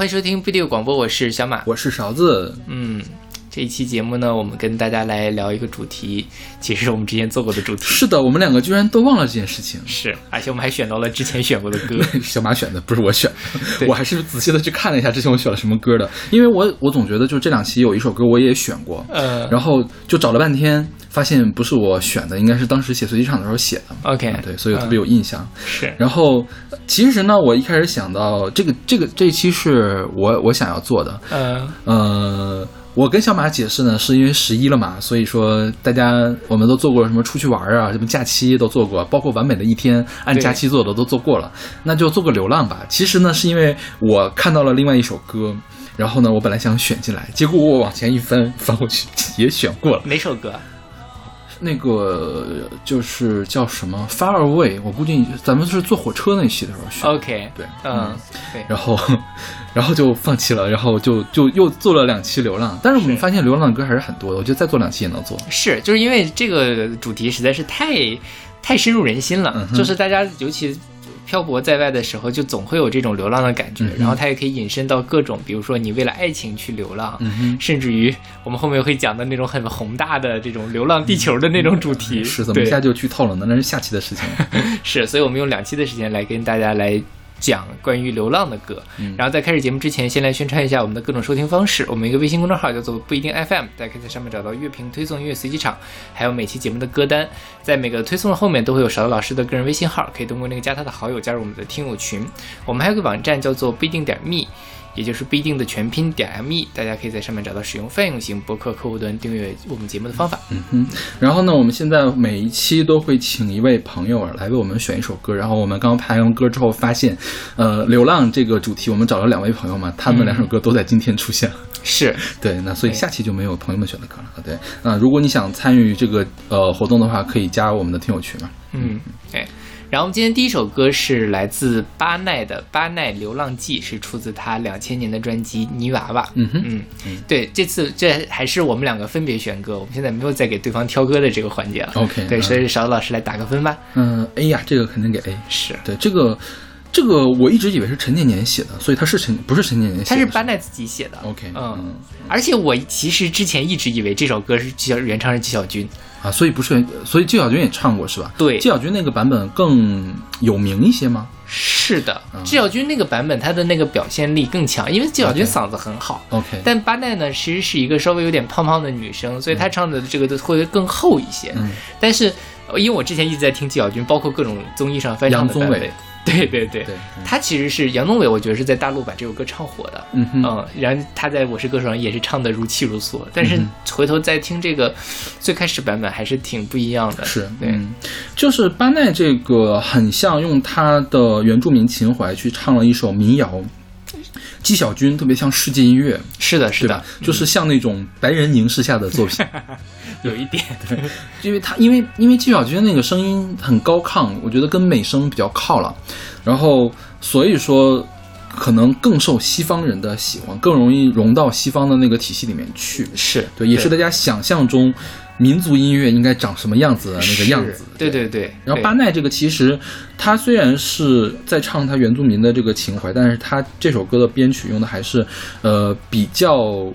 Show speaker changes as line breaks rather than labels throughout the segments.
欢迎收听 video 广播，我是小马。
我是勺子，
嗯，这一期节目呢，我们跟大家来聊一个主题，其实是我们之前做过的主题，
是的，我们两个居然都忘了这件事情。
是，而且我们还选到了之前选过的歌。
小马选的，不是我选的。我还是仔细的去看了一下之前我选了什么歌的，因为我我总觉得就这两期有一首歌我也选过，
呃
然后就找了半天，发现不是我选的，应该是当时写随机场的时候写的。
，OK，
啊对，所以我特别有印象。
是，
然后其实呢，我一开始想到这个这个这一期是我我想要做的，
呃，
呃，我跟小马解释呢，是因为十一了嘛，所以说大家我们都做过什么出去玩啊，什么假期都做过，包括完美的一天按假期做的都做过了，那就做个流浪吧。其实呢，是因为我看到了另外一首歌。然后呢，我本来想选进来，结果我往前一翻，翻过去 也选过了。
哪首歌？
那个就是叫什么《Far Away》，我估计咱们是坐火车那期的时候学的。
OK，
对
嗯，对，
然后，然后就放弃了，然后就就又做了两期流浪，但是我们发现流浪的歌还是很多的，我觉得再做两期也能做。
是，就是因为这个主题实在是太太深入人心了，
嗯
就是大家尤其。漂泊在外的时候，就总会有这种流浪的感觉，
嗯
然后它也可以引申到各种，比如说你为了爱情去流浪，
嗯哼，
甚至于我们后面会讲的那种很宏大的这种流浪地球的那种主题。
是怎么一下就剧透了呢？那是下期的事情。
是，所以我们用两期的时间来跟大家来讲关于流浪的歌。
嗯
然后在开始节目之前，先来宣传一下我们的各种收听方式。我们一个微信公众号叫做不一定 FM，大家可以在上面找到乐评推送、音乐随机场，还有每期节目的歌单。在每个推送的后面都会有勺子老师的个人微信号，可以通过那个加他的好友加入我们的听友群。我们还有个网站叫做不一定点 me。也就是不一定的全拼点 me，大家可以在上面找到使用泛用型博客客户端订阅我们节目的方法。
嗯哼，然后呢，我们现在每一期都会请一位朋友来为我们选一首歌，然后我们刚排完歌之后发现，呃，流浪这个主题我们找了两位朋友嘛，他们两首歌都在今天出现了。
是，
对，那所以下期就没有朋友们选的歌了。对，那如果你想参与这个呃活动的话，可以加我们的听友群嘛。
嗯，对。然后我们今天第一首歌是来自巴奈的《巴奈流浪记》，是出自他两千年的专辑《泥娃娃》。
嗯哼，
嗯，对，这次这还是我们两个分别选歌，我们现在没有再给对方挑歌的这个环节了。
OK，
对，
嗯
所以勺子老师来打个分吧。
嗯，A 呀，这个肯定给 A。
是，
对，这个这个我一直以为是陈年年写的，所以他是陈不是陈年年写的，
他是巴奈自己写的。
OK，
嗯
嗯，
而且我其实之前一直以为这首歌是纪晓原唱是纪晓君。
啊，所以不是，所以纪晓君也唱过是吧？
对
纪晓君那个版本更有名一些吗？
是的，
嗯
纪晓君那个版本他的那个表现力更强，因为纪晓君嗓子很好。
OK，
但八奈呢，其实是一个稍微有点胖胖的女生，所以她唱的这个都会更厚一些。
嗯
但是，呃因为我之前一直在听纪晓君，包括各种综艺上翻唱的版本对 对对，
对，
她其实是杨宗纬，我觉得是在大陆把这首歌唱火的。
嗯哼，
嗯，然后他在《我是歌手》上也是唱的如泣如诉，但是
嗯
回头再听这个最开始版本还是挺不一样的。
是，
对，
嗯，就是巴奈这个很像用他的原住民情怀去唱了一首民谣。纪晓君特别像世界音乐，
是的，是的？
就是像那种白人凝视下的作品，
有一点，
因为他因为因为纪晓君那个声音很高亢，我觉得跟美声比较靠了，然后所以说可能更受西方人的喜欢，更容易融到西方的那个体系里面去。
是
对，也是大家想象中民族音乐应该长什么样子的那个样子
是。对对对。
然后巴奈这个其实他虽然是在唱他原住民的这个情怀，但是他这首歌的编曲用的还是呃比较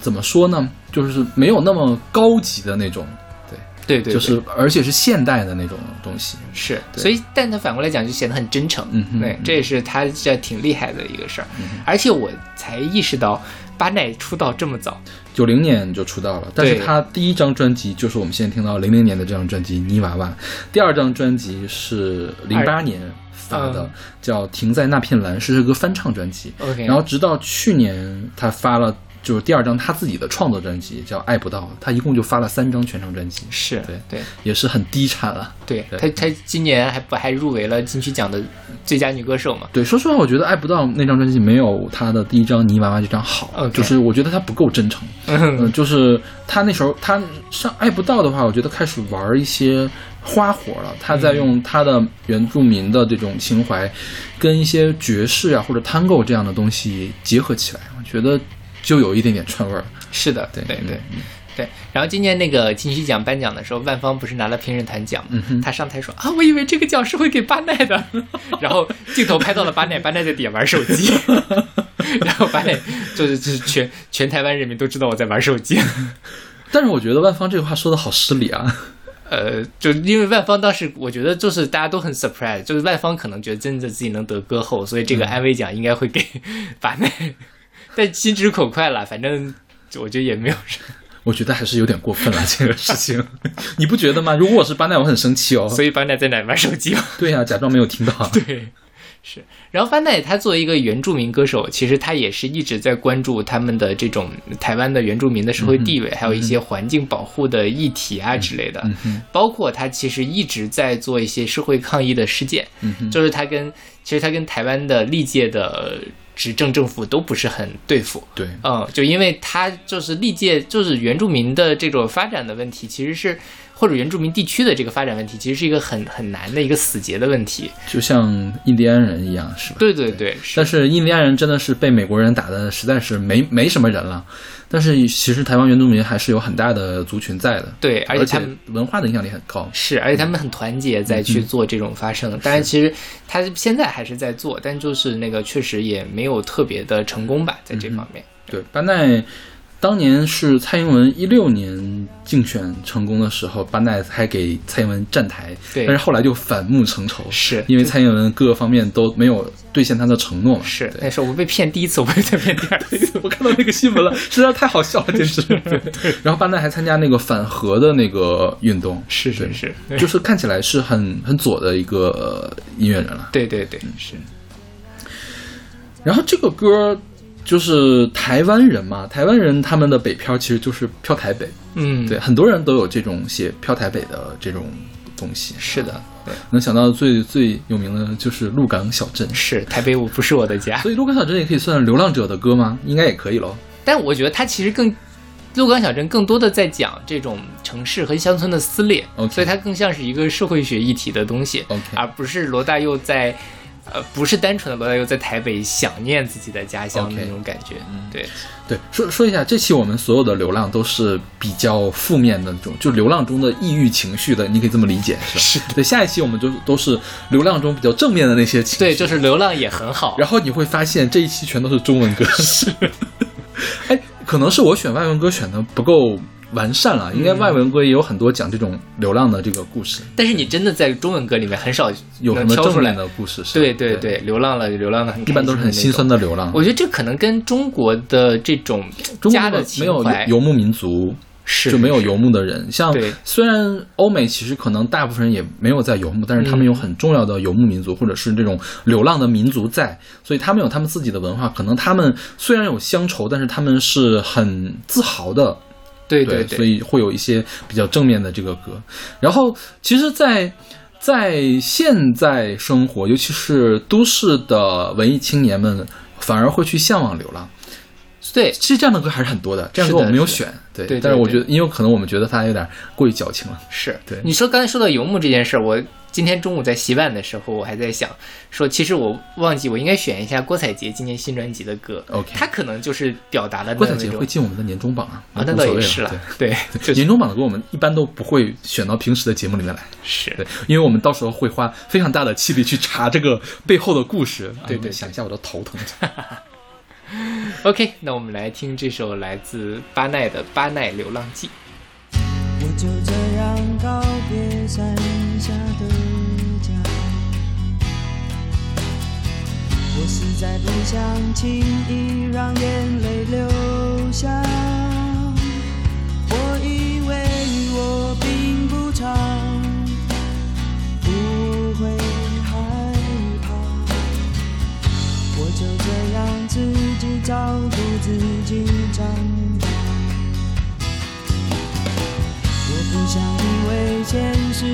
怎么说呢，就是没有那么高级的那种。对，
对对对
就是而且是现代的那种东西。
是，所以但他反过来讲就显得很真诚，对
嗯哼嗯，
这也是他这挺厉害的一个事儿。而且我才意识到巴奈出道这么早，
九零年就出道了，但是他第一张专辑就是我们现在听到零零年的这张专辑《泥娃娃》，第二张专辑是零八年发的，
嗯
叫《停在那片蓝》，是这个翻唱专辑。
OK
然后直到去年他发了就是第二张他自己的创作专辑叫《爱不到》，他一共就发了三张全长专辑，
是
对
对
也是很低产了。
对，
对
他他今年还不还入围了金曲奖的最佳女歌手嘛？
对，说实话，我觉得《爱不到》那张专辑没有他的第一张《泥娃娃》这张好
OK
就是我觉得他不够真诚。嗯，就是他那时候他上《爱不到》的话，我觉得开始玩一些花活了。他在用他的原住民的这种情怀，跟一些爵士啊或者 tango 这样的东西结合起来，我觉得就有一点点串味儿。
是的，对
对
对
嗯。
对。然后今年那个金曲奖颁奖的时候，万芳不是拿了评审团奖，
嗯哼。
他上台说啊，我以为这个奖是会给巴奈的，然后镜头拍到了巴奈，巴奈在底下玩手机，然后巴奈就是就是全全台湾人民都知道我在玩手机，
但是我觉得万芳这句话说的好失礼啊。
呃，就因为万芳当时我觉得就是大家都很 surprise，就是万芳可能觉得真的自己能得歌后，所以这个安慰奖应该会给巴奈，但心直口快了，反正我觉得也没有什么。
我觉得还是有点过分了，这个事情，你不觉得吗？如果我是班奈，我很生气哦。
所以班奈在哪玩手机吗？
对呀、假装没有听到。
对，是。然后巴奈他作为一个原住民歌手，其实他也是一直在关注他们的这种台湾的原住民的社会地位，还有一些环境保护的议题啊之类的。
嗯嗯，
包括他其实一直在做一些社会抗议的事件，
嗯，
就是他跟其实他跟台湾的历届的执政政府都不是很对付。
对，
嗯，就因为他就是历届就是原住民的这种发展的问题，其实是或者原住民地区的这个发展问题，其实是一个很很难的一个死结的问题。
就像印第安人一样，是吧？
对对对，是
但是印第安人真的是被美国人打的实在是没没什么人了。但是其实台湾原住民还是有很大的族群在的，
对，而
而
且他们
文化的影响力很高。
是，而且他们很团结，在去做这种发声。当然，其实他现在还是在做，但就是那个确实也没有特别的成功吧，在这方面。
对，班奈当年是蔡英文一六年竞选成功的时候，巴奈还给蔡英文站台，
对。
但是后来就反目成仇，
是。
因为蔡英文各个方面都没有兑现他的承诺嘛。
是，
对。
那时候我被骗第一次，我不会再骗第二次。
我看到那个新闻了，实在太好笑了，简直。对，然后巴奈还参加那个反核的那个运动，
是是是，
就是看起来是很很左的一个呃音乐人了。
对对对，是。
然后这个歌就是台湾人嘛，台湾人他们的北漂其实就是漂台北，
嗯，
对，，很多人都有这种写漂台北的这种东西。
是的，对，
能想到最最有名的就是鹿港小镇，
是台北我不是我的家，
所以鹿港小镇也可以算流浪者的歌吗？应该也可以喽。
但我觉得它其实更。鹿港小镇更多的在讲这种城市和乡村的撕裂所以它更像是一个社会学议题的东西而不是罗大佑在，呃，不是单纯的罗大佑在台北想念自己的家乡的那种感觉。嗯对，
对，说说一下，这期我们所有的流浪都是比较负面的那种，就流浪中的抑郁情绪的，你可以这么理解，是吧？
是
对，下一期我们就都是流浪中比较正面的那些情绪。
对，就是流浪也很好。
然后你会发现这一期全都是中文歌。是，哎，可能是我选外文歌选的不够完善了，应该外文歌也有很多讲这种流浪的这个故事，
但是你真的在中文歌里面很少
有什么正面。的故事？
对对对，流浪了，流浪的很
一般都是很心酸
的
的流浪。。
我觉得这可能跟中国的这种
中国
家的
没有
情怀
游牧民族，就没有游牧的人。像虽然欧美其实可能大部分人也没有在游牧，但是他们有
嗯
很重要的游牧民族或者是这种流浪的民族在，所以他们有他们自己的文化。可能他们虽然有乡愁，但是他们是很自豪的。对
对对，
所以会有一些比较正面的这个歌。然后，其实在，在现在生活，尤其是都市的文艺青年们，反而会去向往流浪。
对
其实这样的歌还是很多的，这样的歌我没有选，对但是我觉得，因为可能我们觉得他有点过于矫情了。
是
对
你说刚才说到游牧这件事儿，我今天中午在洗碗的时候，我还在想说，其实我忘记我应该选一下郭采洁今年新专辑的歌。
OK
她可能就是表达了
郭采洁会进我们的年终榜啊，
啊，那倒也是了
对，年终榜的歌我们一般都不会选到平时的节目里面来。
是
对，因为我们到时候会花非常大的气力去查这个背后的故事。
对对
啊想一下我都头疼。
ok 那我们来听这首来自巴奈的巴奈流浪记。
我就这
样告别山下的家我实在不想轻易让眼泪流下。自己照顾自己长大。我不想因为现实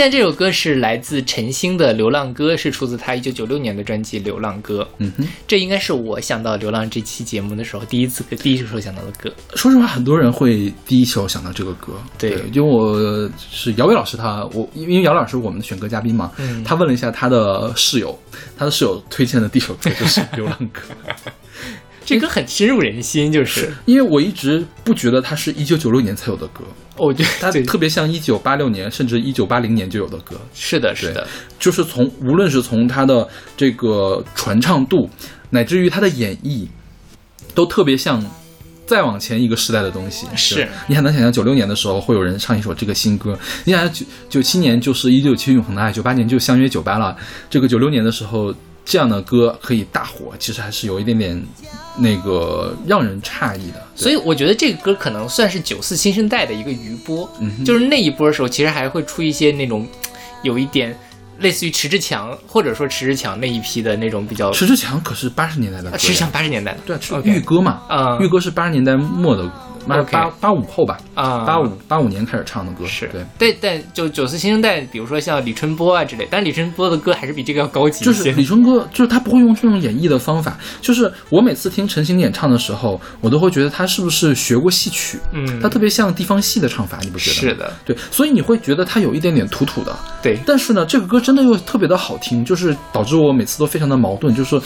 现
在这首歌是来自陈星的《流浪歌》，是出自他一九九六年的专辑《流浪歌》。
嗯哼，
这应该是我想到《流浪》这期节目的时候第一次第一首想到的歌。
说实话，很多人会第一首想到这个歌。
对
因为我是姚伟老师他，我因为姚老师是我们的选歌嘉宾嘛，
嗯
他问了一下他的室友，他的室友推荐的第一首歌就是《流浪歌》。
这歌很深入人心，就是
因为我一直不觉得它是一九九六年才有的歌，
我觉
它
得它
特别像一九八六年甚至一九八零年就有的歌，
是的，是的，
就是从无论是从它的这个传唱度，乃至于它的演绎，都特别像再往前一个时代的东西。
是。
你很难想象九六年的时候会有人唱一首这个新歌，你想想九九七年就是一九七永恒的爱，九八年就相约九八了，这个九六年的时候。这样的歌可以大火，其实还是有一点点那个让人诧异的。
所以我觉得这个歌可能算是九四新生代的一个余波，
嗯
就是那一波的时候，其实还会出一些那种有一点类似于迟志强或者说迟志强那一批的那种比较，
迟志强可是八十年代的，
啊迟志强八十年代的，
对啊，玉歌嘛，
啊
玉歌是八十年代末的，八
OK
八八五后吧，
啊，
八五八五年开始唱的歌，
是
对。
对，但就九四新生代，比如说像李春波啊之类，但是李春波的歌还是比这个要高级
就是。李春波，就是他不会用这种演绎的方法。就是我每次听陈星演唱的时候，我都会觉得他是不是学过戏曲？
嗯
他特别像地方戏的唱法，你不觉得？
是的，
对，所以你会觉得他有一点点土土的。
对，
但是呢，这个歌真的又特别的好听，就是导致我每次都非常的矛盾，就是，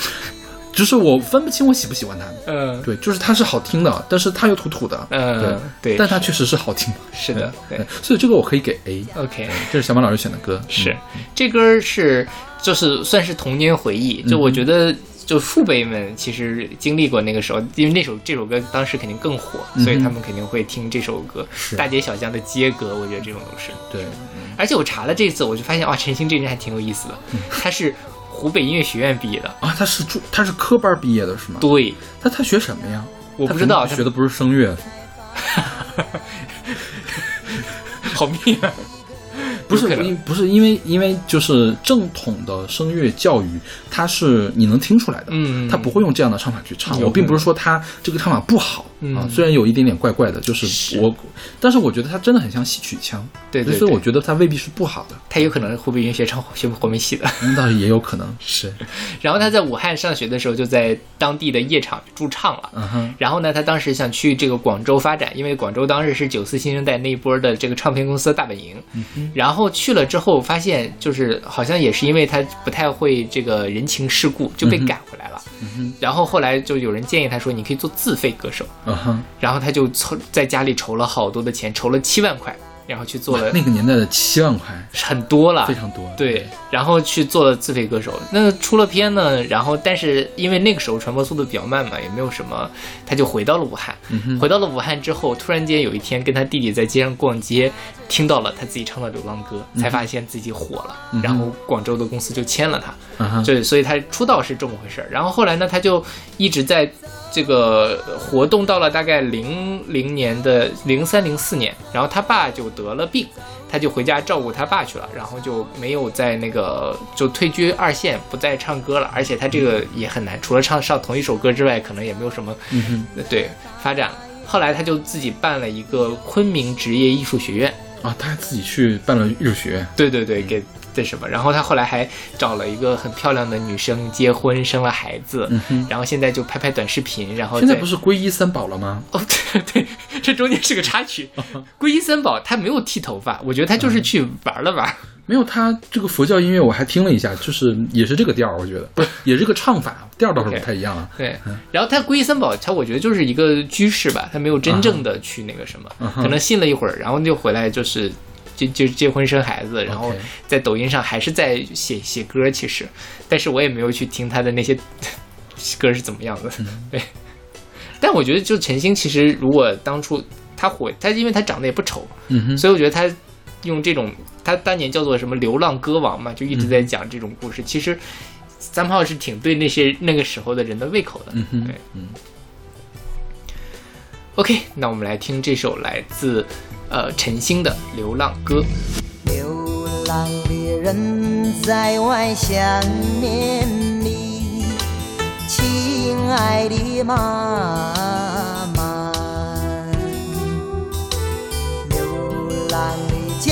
就是我分不清我喜不喜欢他。
嗯
对，就是他是好听的，但是他又土土的。
嗯，对，
但他确实是好听的。
是的，对
所以这个我可以给 A。
，OK。
这是小马老师选的歌，
是，这歌是就是算是童年回忆，就我觉得。就父辈们其实经历过那个时候，因为那首这首歌当时肯定更火，所以他们肯定会听这首歌。
是
大街小巷的街歌，我觉得这种都是。
对，
而且我查了这次，我就发现哇，陈星这人还挺有意思的，他是湖北音乐学院毕业的。
啊，他是住他是科班毕业的是吗？
对，
他他学什么呀？
我不知道，
学的不是声乐，
好命啊！
不是不是因为因为就是正统的声乐教育，它是你能听出来的，
嗯
他不会用这样的唱法去唱。
有
我并不是说他这个唱法不好
嗯
啊，虽然有一点点怪怪的，就是
是
我，但是我觉得他真的很像戏曲腔，
对对对
所以我觉得他未必是不好的，
他有可能是湖北音乐学唱学活梅戏的。
那倒是也有可能是，
然后他在武汉上学的时候，就在当地的夜场驻唱了。
嗯哼，
然后呢，他当时想去这个广州发展，因为广州当时是九四新生代那一波的这个唱片公司的大本营。嗯然后去了之后，发现就是好像也是因为他不太会这个人情世故，就被赶回来了。嗯然后后来就有人建议他说，你可以做自费歌手。
嗯哼，
然后他就凑在家里筹了好多的钱，筹了七万块，然后去做了
那个年代的七万块
很多了，
非常多，
对，然后去做了自费歌手。那出了片呢，然后但是因为那个时候传播速度比较慢嘛，也没有什么，他就回到了武汉。回到了武汉之后，突然间有一天跟他弟弟在街上逛街，听到了他自己唱的《流浪歌》，才发现自己火了。然后广州的公司就签了他。
嗯哼，
对，所以他出道是这么回事儿。然后后来呢，他就一直在这个活动到了大概零零年的零三零四年，然后他爸就得了病，他就回家照顾他爸去了，然后就没有在那个就退居二线，不再唱歌了。而且他这个也很难，除了唱上同一首歌之外，可能也没有什么
嗯
对发展了。后来他就自己办了一个昆明职业艺术学院，
啊，他还自己去办了艺术学院，
对对对，给这什么？然后他后来还找了一个很漂亮的女生结婚，生了孩子，然后现在就拍拍短视频，然后再
现在不是皈依三宝了吗？
哦，对对，这中间是个插曲。皈依三宝他没有剃头发，我觉得他就是去玩了玩。
没有，他这个佛教音乐我还听了一下，就是也是这个调儿，我觉得不是，也是个唱法调儿倒是不太一样啊。
对，然后他皈依三宝，他我觉得就是一个居士吧，他没有真正的去那个什么，可能信了一会儿，然后就回来就是。就就结婚生孩子，然后在抖音上还是在写写歌，其实，但是我也没有去听他的那些 歌是怎么样的，
嗯
对。但我觉得，就陈星，其实如果当初他火，他因为他长得也不丑，
嗯哼，
所以我觉得他用这种，他当年叫做什么流浪歌王嘛，就一直在
嗯
讲这种故事。其实三炮是挺对那些那个时候的人的胃口的。对，
嗯
OK，那我们来听这首来自呃陈星的《流浪歌》。
流浪的人在外想念你，亲爱的妈妈。流浪的脚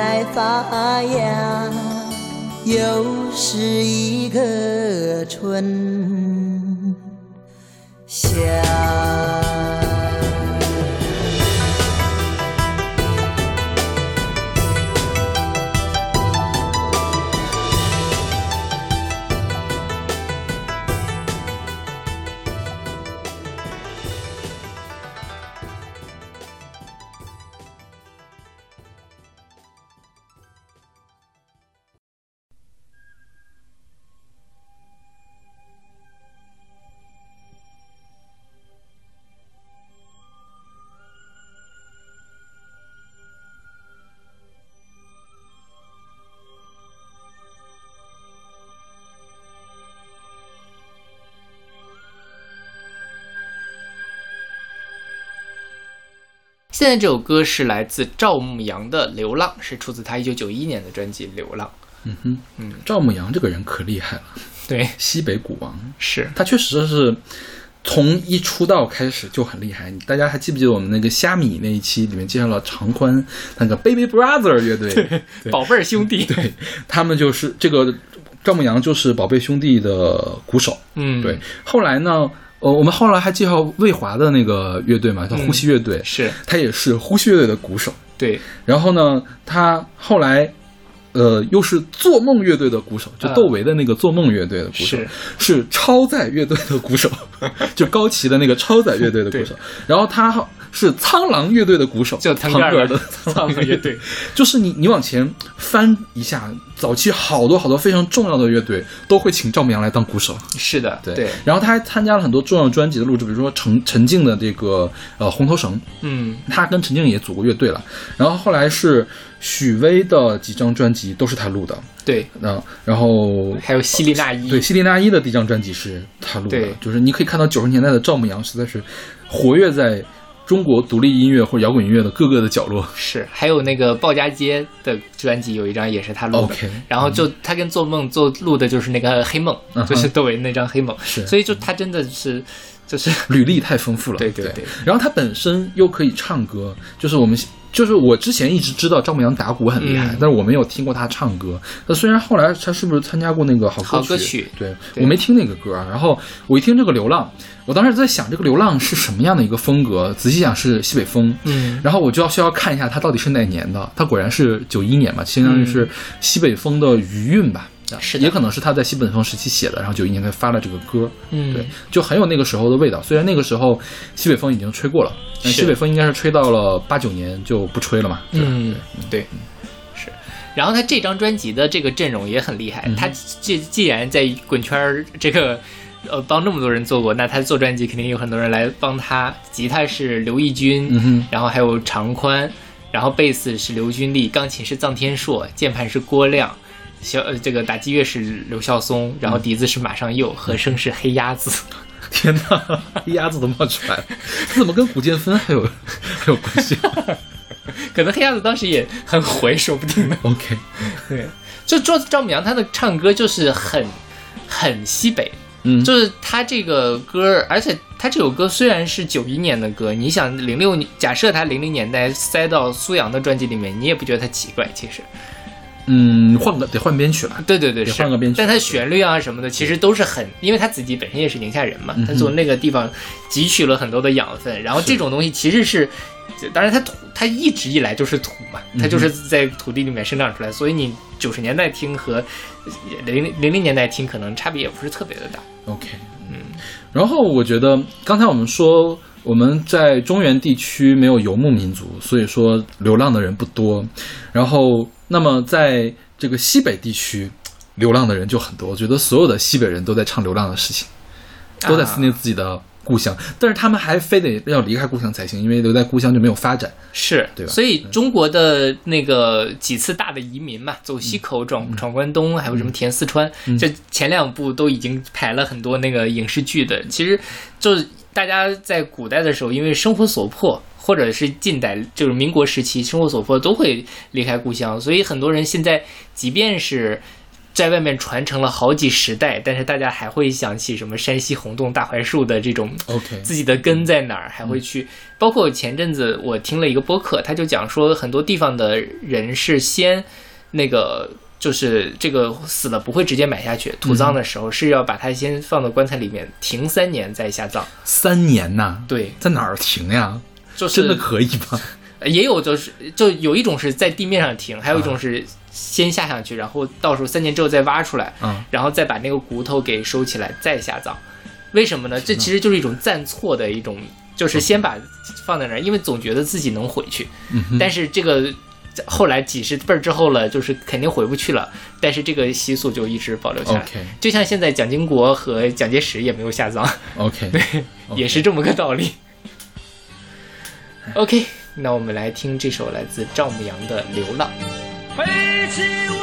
在发芽，又是一个春夏。
现在这首歌是来自赵牧阳的《流浪》，是出自他一九九一年的专辑《流浪
嗯哼，嗯，赵牧阳这个人可厉害了，》。
对，
西北鼓王，
是
他确实是从一出道开始就很厉害。大家还记不记得我们那个虾米那一期里面介绍了长宽那个 Baby Brother 乐队？对
宝贝儿兄弟。
对，他们就是这个赵牧阳就是宝贝兄弟的鼓手。
嗯，
对，后来呢，呃，我们后来还介绍魏华的那个乐队嘛，叫呼吸乐队，
是
他也是呼吸乐队的鼓手。
对，
然后呢，他后来。呃，又是做梦乐队的鼓手，就
啊
窦唯的那个做梦乐队的鼓手，
是
是超载乐队的鼓手，就高旗的那个超载乐队的鼓手。然后他是苍狼乐队的鼓手，
叫腾格尔的。苍狼乐队，
就是你你往前翻一下，早期好多好多非常重要的乐队都会请赵牧阳来当鼓手。
是的，
对，
对，
然后他还参加了很多重要专辑的录制，比如说陈陈静的这个呃红头绳，
嗯，
他跟陈静也组过乐队了。然后后来是许巍的几张专辑都是他录的，
对，
嗯，然后
还有希利娜依，
对，希利娜依的第一张专辑是他录的。
对，
就是你可以看到九十年代的赵牧阳实在是活跃在中国独立音乐或者摇滚音乐的各个的角落。
是，还有那个鲍家街的专辑有一张也是他录的。
OK，
然后就他跟做梦做录的就是那个黑梦，
嗯。
就是窦唯那张黑梦，
是。
所以就他真的是就是
履历太丰富了，
对对。对。
然后他本身又可以唱歌，就是我们就是我之前一直知道赵牧阳打鼓很厉害，
嗯
但是我没有听过他唱歌。那虽然后来他是不是参加过那个好
好
歌
歌曲
对
对
我没听那个歌。然后我一听这个《流浪》，我当时在想这个《流浪》是什么样的一个风格，仔细想是西北风，
嗯
然后我就要需要看一下他到底是哪年的。他果然是九一年嘛，相当于是西北风的余韵吧。
嗯是的
也可能是他在西北风时期写的，然后九一年才发了这个歌。
嗯
对，就很有那个时候的味道。虽然那个时候西北风已经吹过了，但西北风应该是吹到了八九年就不吹了嘛。
嗯，对，是。然后他这张专辑的这个阵容也很厉害，
嗯
他既既然在滚圈儿这个。呃，帮那么多人做过，那他做专辑肯定有很多人来帮他。吉他是刘奕君，
嗯哼
然后还有常宽，然后贝斯是刘君丽，钢琴是臧天朔，键盘是郭亮，小呃这个打击乐是刘孝松，然后笛子是马上佑，和声是黑鸭子。
天哪，黑鸭子都冒出来了，这怎么跟古建芬还有还有关系
可能黑鸭子当时也很回，说不定呢。
？OK，
对，就赵赵牧阳他的唱歌就是很很西北，
嗯，
就是他这个歌，而且他这首歌虽然是九一年的歌，你想零六年，假设他零零年代塞到苏阳的专辑里面，你也不觉得他奇怪，其实。
嗯，换个得换编曲了。
对对对，
得换个编曲
但它旋律啊什么的，其实都是很，因为他自己本身也是宁夏人嘛，他从那个地方汲取了很多的养分，然后这种东西其实是，当然他土，他一直以来就是土嘛，
嗯
他就是在土地里面生长出来，所以你九十年代听和零零零年代听可能差别也不是特别的大。
OK，嗯，然后我觉得刚才我们说我们在中原地区没有游牧民族，所以说流浪的人不多。然后，那么在这个西北地区，流浪的人就很多。我觉得所有的西北人都在唱流浪的事情，都在思念自己的故乡，但是他们还非得要离开故乡才行，因为留在故乡就没有发展。
是，
对吧
所以中国的那个几次大的移民嘛，走西口、闯闯关东，还有什么填四川，这前两部都已经排了很多那个影视剧的。其实就是大家在古代的时候，因为生活所迫，或者是近代就是民国时期生活所迫，都会离开故乡，所以很多人现在即便是。在外面传承了好几十代，但是大家还会想起什么山西洪洞大槐树的这种
OK，
自己的根在哪儿，还会去。包括前阵子我听了一个播客，他就讲说，很多地方的人是先那个。就是这个死了不会直接埋下去，土葬的时候是要把它先放到棺材里面停三年再下葬。
三年呐，
对，
在哪儿停呀？
就是
真的可以吗？
也有就是就有一种是在地面上停，还有一种是先下下去，然后到时候三年之后再挖出来，
啊，
然后再把那个骨头给收起来再下葬。为什么呢？这其实就是一种暂错的一种，就是先把放在那儿，因为总觉得自己能回去，
嗯
但是这个后来几十辈儿之后了，就是肯定回不去了。但是这个习俗就一直保留下来。就像现在蒋经国和蒋介石也没有下葬
，OK，
也是这么个道理。OK，那我们来听这首来自赵牧阳的《流浪》。
飞起我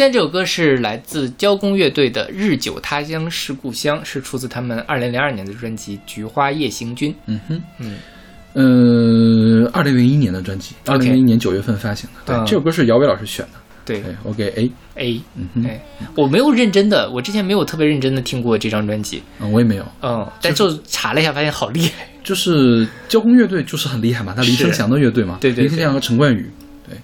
现在这首歌是来自交工乐队的《日久他乡是故乡》，是出自他们二零零二年的专辑《菊花夜行军》。
嗯哼，
嗯，
呃，二零零一年的专辑，二零零一年九月份发行的。对，
嗯
这首歌是姚伟老师选的。
对
对，我给 A。
A，
嗯哼，
哎，我没有认真的，我之前没有特别认真的听过这张专辑，
嗯，我也没有。
嗯，但就查了一下，发现好厉害。
就是交工乐队就是很厉害嘛，他林
是
生祥的乐队嘛，
对对
林生祥和陈冠宇。
对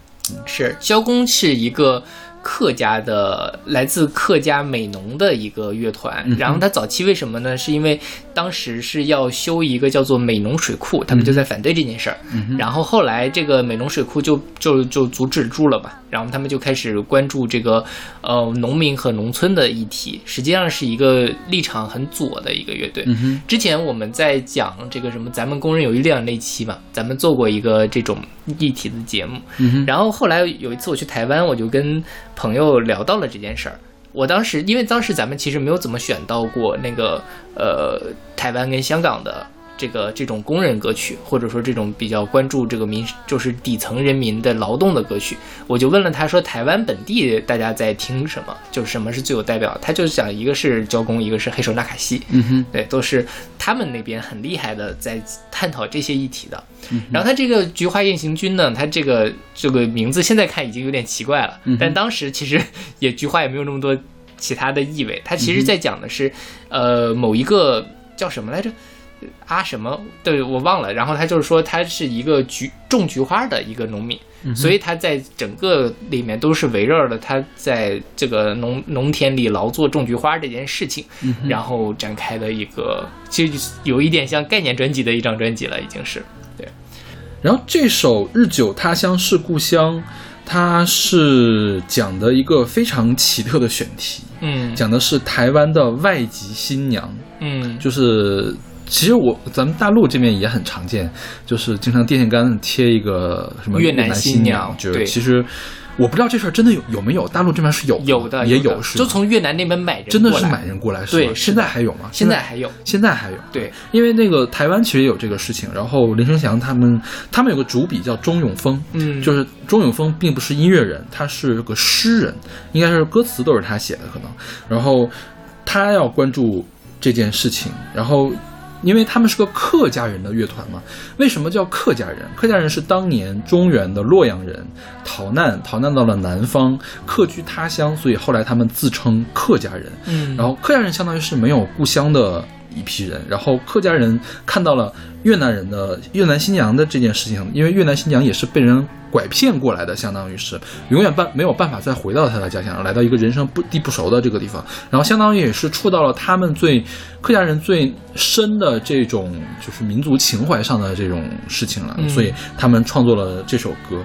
是交工是一个客家的，来自客家美浓的一个乐团。然后他早期为什么呢？是因为当时是要修一个叫做美浓水库，他们就在反对这件事儿。
嗯
然后后来这个美浓水库就就就阻止住了嘛，然后他们就开始关注这个呃农民和农村的议题，实际上是一个立场很左的一个乐队。
嗯，
之前我们在讲这个什么咱们工人有力量那期嘛，咱们做过一个这种议题的节目。
嗯，
然后后来有一次我去台湾，我就跟朋友聊到了这件事儿。我当时因为当时咱们其实没有怎么选到过那个呃台湾跟香港的这个这种工人歌曲，或者说这种比较关注这个民就是底层人民的劳动的歌曲，我就问了他说台湾本地大家在听什么，就是什么是最有代表？他就讲一个是交工，一个是黑手纳卡西，
嗯哼，
对，都是他们那边很厉害的，在探讨这些议题的。
嗯
然后他这个《菊花夜行军》呢，他这个这个名字现在看已经有点奇怪了，
嗯
但当时其实也菊花也没有那么多其他的意味。他其实在讲的是，呃，某一个叫什么来着？啊什么？对我忘了。然后他就是说，他是一个菊种菊花的一个农民，所以他在整个里面都是围绕着他在这个农农田里劳作种菊花这件事情，然后展开的一个，其实有一点像概念专辑的一张专辑了，已经是对。
然后这首《日久他乡是故乡》，它是讲的一个非常奇特的选题，
嗯
讲的是台湾的外籍新娘，
嗯
就是其实我咱们大陆这边也很常见，就是经常电线杆贴一个什么
越南
南
新娘
娘，就是其实我不知道这事儿真的有有没有，大陆这边是有
有的
也
有的
是
就从越南那边买人
真的是买人过来是吧？现
对是的。
在还有吗？
现在还有。
现在还有，
对，
因为那个台湾其实也有这个事情，然后林生祥他们他们有个主笔叫钟永峰，
嗯。
就是钟永峰并不是音乐人，他是个诗人，应该是歌词都是他写的可能，然后他要关注这件事情，然后。因为他们是个客家人的乐团嘛，为什么叫客家人？客家人是当年中原的洛阳人逃难，逃难到了南方，客居他乡，所以后来他们自称客家人。
嗯
然后客家人相当于是没有故乡的一批人，然后客家人看到了越南人的越南新娘的这件事情，因为越南新娘也是被人拐骗过来的，相当于是永远办没有办法再回到他的家乡，来到一个人生不地不熟的这个地方，然后相当于也是触到了他们最客家人最深的这种就是民族情怀上的这种事情了，
嗯。
所以他们创作了这首歌。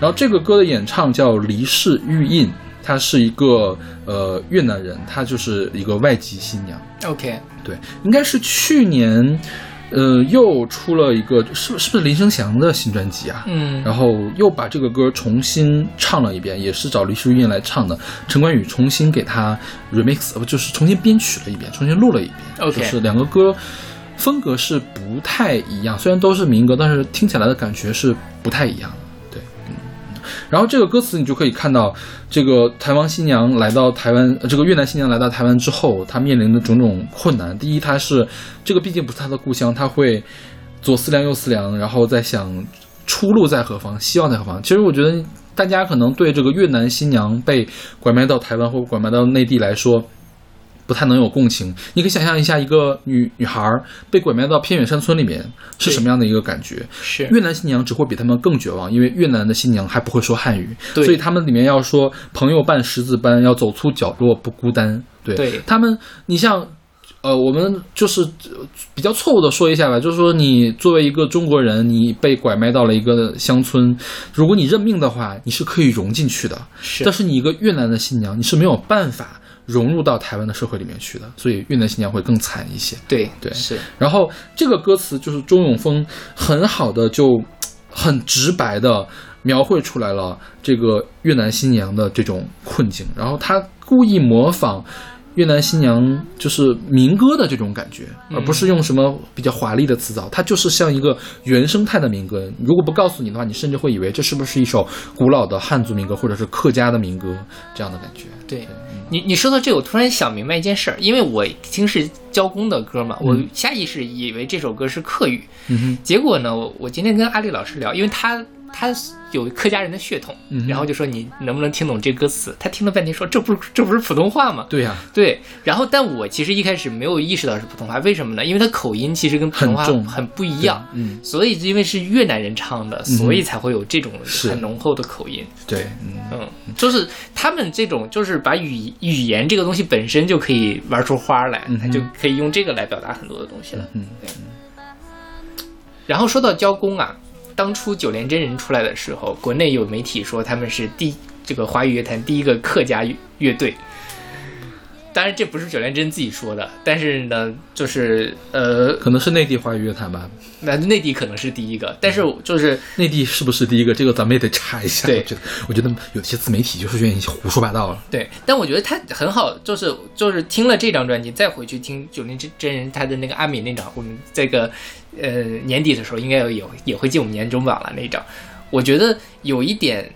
然后这个歌的演唱叫黎氏玉印，她是一个呃越南人，她就是一个外籍新娘。
，OK，
对，应该是去年，呃，又出了一个，是是不是林生祥的新专辑啊？
嗯
然后又把这个歌重新唱了一遍，也是找黎淑韵来唱的。陈冠宇重新给他 remix，呃不就是重新编曲了一遍，重新录了一遍。
OK
就是两个歌风格是不太一样，虽然都是民歌，但是听起来的感觉是不太一样的。然后这个歌词你就可以看到，这个台湾新娘来到台湾，这个越南新娘来到台湾之后，她面临的种种困难。第一，她是这个毕竟不是她的故乡，她会左思量右思量，然后在想出路在何方，希望在何方。其实我觉得大家可能对这个越南新娘被拐卖到台湾或拐卖到内地来说。不太能有共情，你可以想象一下，一个女女孩儿被拐卖到偏远山村里面是什么样的一个感觉？
是
越南新娘只会比他们更绝望，因为越南的新娘还不会说汉语，
对
所以他们里面要说朋友伴十字班，要走出角落不孤单。对，
对
他们，你像。呃，我们就是呃比较错误的说一下吧，就是说你作为一个中国人，你被拐卖到了一个乡村，如果你认命的话，你是可以融进去的。
是
但是你一个越南的新娘，你是没有办法融入到台湾的社会里面去的，所以越南新娘会更惨一些。
对
对
是
然后这个歌词就是钟永峰很好的就很直白的描绘出来了这个越南新娘的这种困境，然后他故意模仿越南新娘就是民歌的这种感觉，而不是用什么比较华丽的词藻，它就是像一个原生态的民歌。如果不告诉你的话，你甚至会以为这是不是一首古老的汉族民歌，或者是客家的民歌这样的感觉。
对你，你说到这，我突然想明白一件事儿，因为我听是教工的歌嘛，我下意识以为这首歌是客语，
嗯，
结果呢，我我今天跟阿丽老师聊，因为他他有客家人的血统，
嗯
然后就说你能不能听懂这歌词？他听了半天说这不是这不是普通话吗？
对呀、
对，然后但我其实一开始没有意识到是普通话，为什么呢？因为他口音其实跟普通话
很
不一样，
嗯，
所以因为是越南人唱的，所以才会有这种很浓厚的口音。
对，嗯，
嗯，就是他们这种，就是把语语言这个东西本身就可以玩出花来，他就可以用这个来表达很多的东西了。
嗯
对。然后说到交工啊，当初九连真人出来的时候，国内有媒体说他们是第这个华语乐坛第一个客家乐乐队。当然，这不是九连真自己说的，但是呢，就是呃，
可能是内地华语乐坛吧。
那内地可能是第一个，但是就是
内地是不是第一个？这个咱们也得查一下。
对
我觉得，我觉得有些自媒体就是愿意胡说八道了。
对，但我觉得他很好，就是就是听了这张专辑，再回去听九零真真人他的那个阿敏那张，我们这个呃年底的时候应该有也也会进我们年终榜了那张，我觉得有一点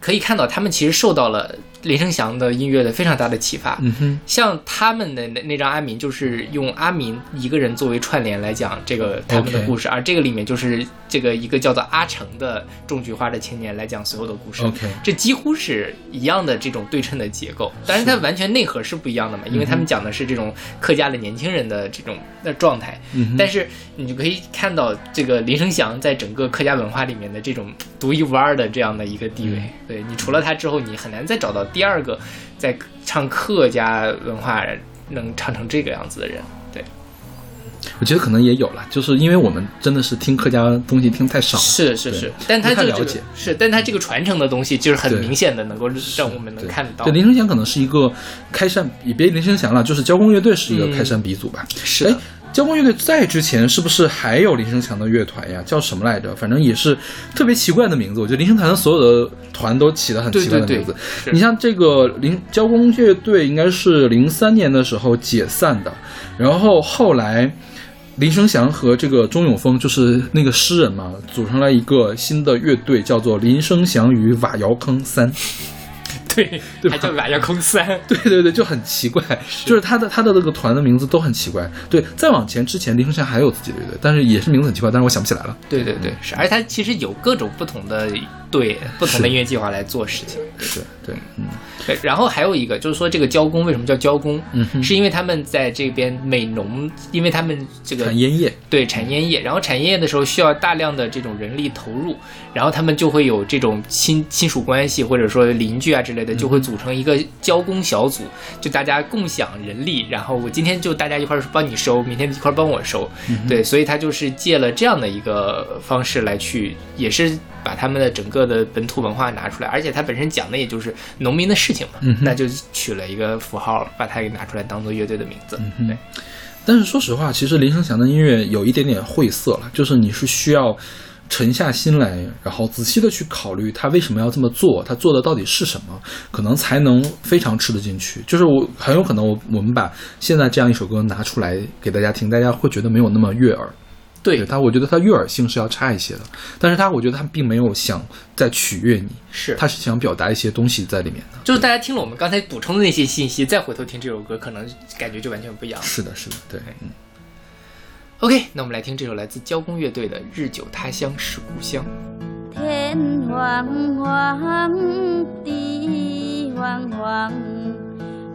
可以看到他们其实受到了林生祥的音乐的非常大的启发。
嗯哼，
像他们的那那张阿明，就是用阿明一个人作为串联来讲这个他们的故事而这个里面就是这个一个叫做阿成的种菊花的青年来讲所有的故事。
OK
这几乎是一样的这种对称的结构，但是它完全内核是不一样的嘛，因为他们讲的是这种客家的年轻人的这种的状态，
嗯哼
但是你就可以看到这个林生祥在整个客家文化里面的这种独一无二的这样的一个地位。
嗯
对你除了他之后，你很难再找到第二个在唱客家文化能唱成这个样子的人。对，
我觉得可能也有了，就是因为我们真的是听客家东西听太少了。
是是是，但他这个
了解
是，但他这个传承的东西就是很明显的，能够让我们能看得到
对，。林生祥可能是一个开山，也别林生祥了，就是交工乐队是一个开山鼻祖吧。哎
是的，
交工乐队在之前是不是还有林生祥的乐团呀？叫什么来着？反正也是特别奇怪的名字。我觉得林生祥的所有的团都起了很奇怪的
对对
名字。你像这个林交工乐队，应该是零三年的时候解散的，然后后来。林生祥和这个钟永峰就是那个诗人嘛，组成了一个新的乐队，叫做林生祥与瓦窑坑三。
对，
对吧
还叫瓦亚空三。
对对对，就很奇怪，就是他的他的那个团的名字都很奇怪。对，再往前之前，林生祥还有自己的乐队，但是也是名字很奇怪，但是我想不起来了。
对对对，是，而且他其实有各种不同的对不同的音乐计划来做事情。
是对，嗯。
对，然后还有一个就是说，这个交工为什么叫交工？
嗯哼。
是因为他们在这边美农，因为他们这个
产烟叶，
对产烟叶，然后产烟叶的时候需要大量的这种人力投入，然后他们就会有这种亲亲属关系或者说邻居啊之类的，就会组成一个交工小组，就大家共享人力，然后我今天就大家一块儿帮你收，明天一块儿帮我收，对，所以他就是借了这样的一个方式来去，也是把他们的整个的本土文化拿出来，而且他本身讲的也就是农民的事情嘛，
嗯
那就取了一个符号，把它给拿出来当做乐队的名字，
嗯
对。
但是说实话，其实林生祥的音乐有一点点晦涩了，就是你是需要沉下心来，然后仔细的去考虑他为什么要这么做，他做的到底是什么，可能才能非常吃得进去。就是我很有可能我我们把现在这样一首歌拿出来给大家听，大家会觉得没有那么悦耳。
对
对他，我觉得他悦耳性是要差一些的，但是他我觉得他并没有想在取悦你，
是
他是想表达一些东西在里面的。
就是大家听了我们刚才补充的那些信息，再回头听这首歌，可能感觉就完全不一样了。
是的，是的，对，嗯。
OK，那我们来听这首来自交工乐队的《日久他乡是故乡》。
天黄黄，地黄黄，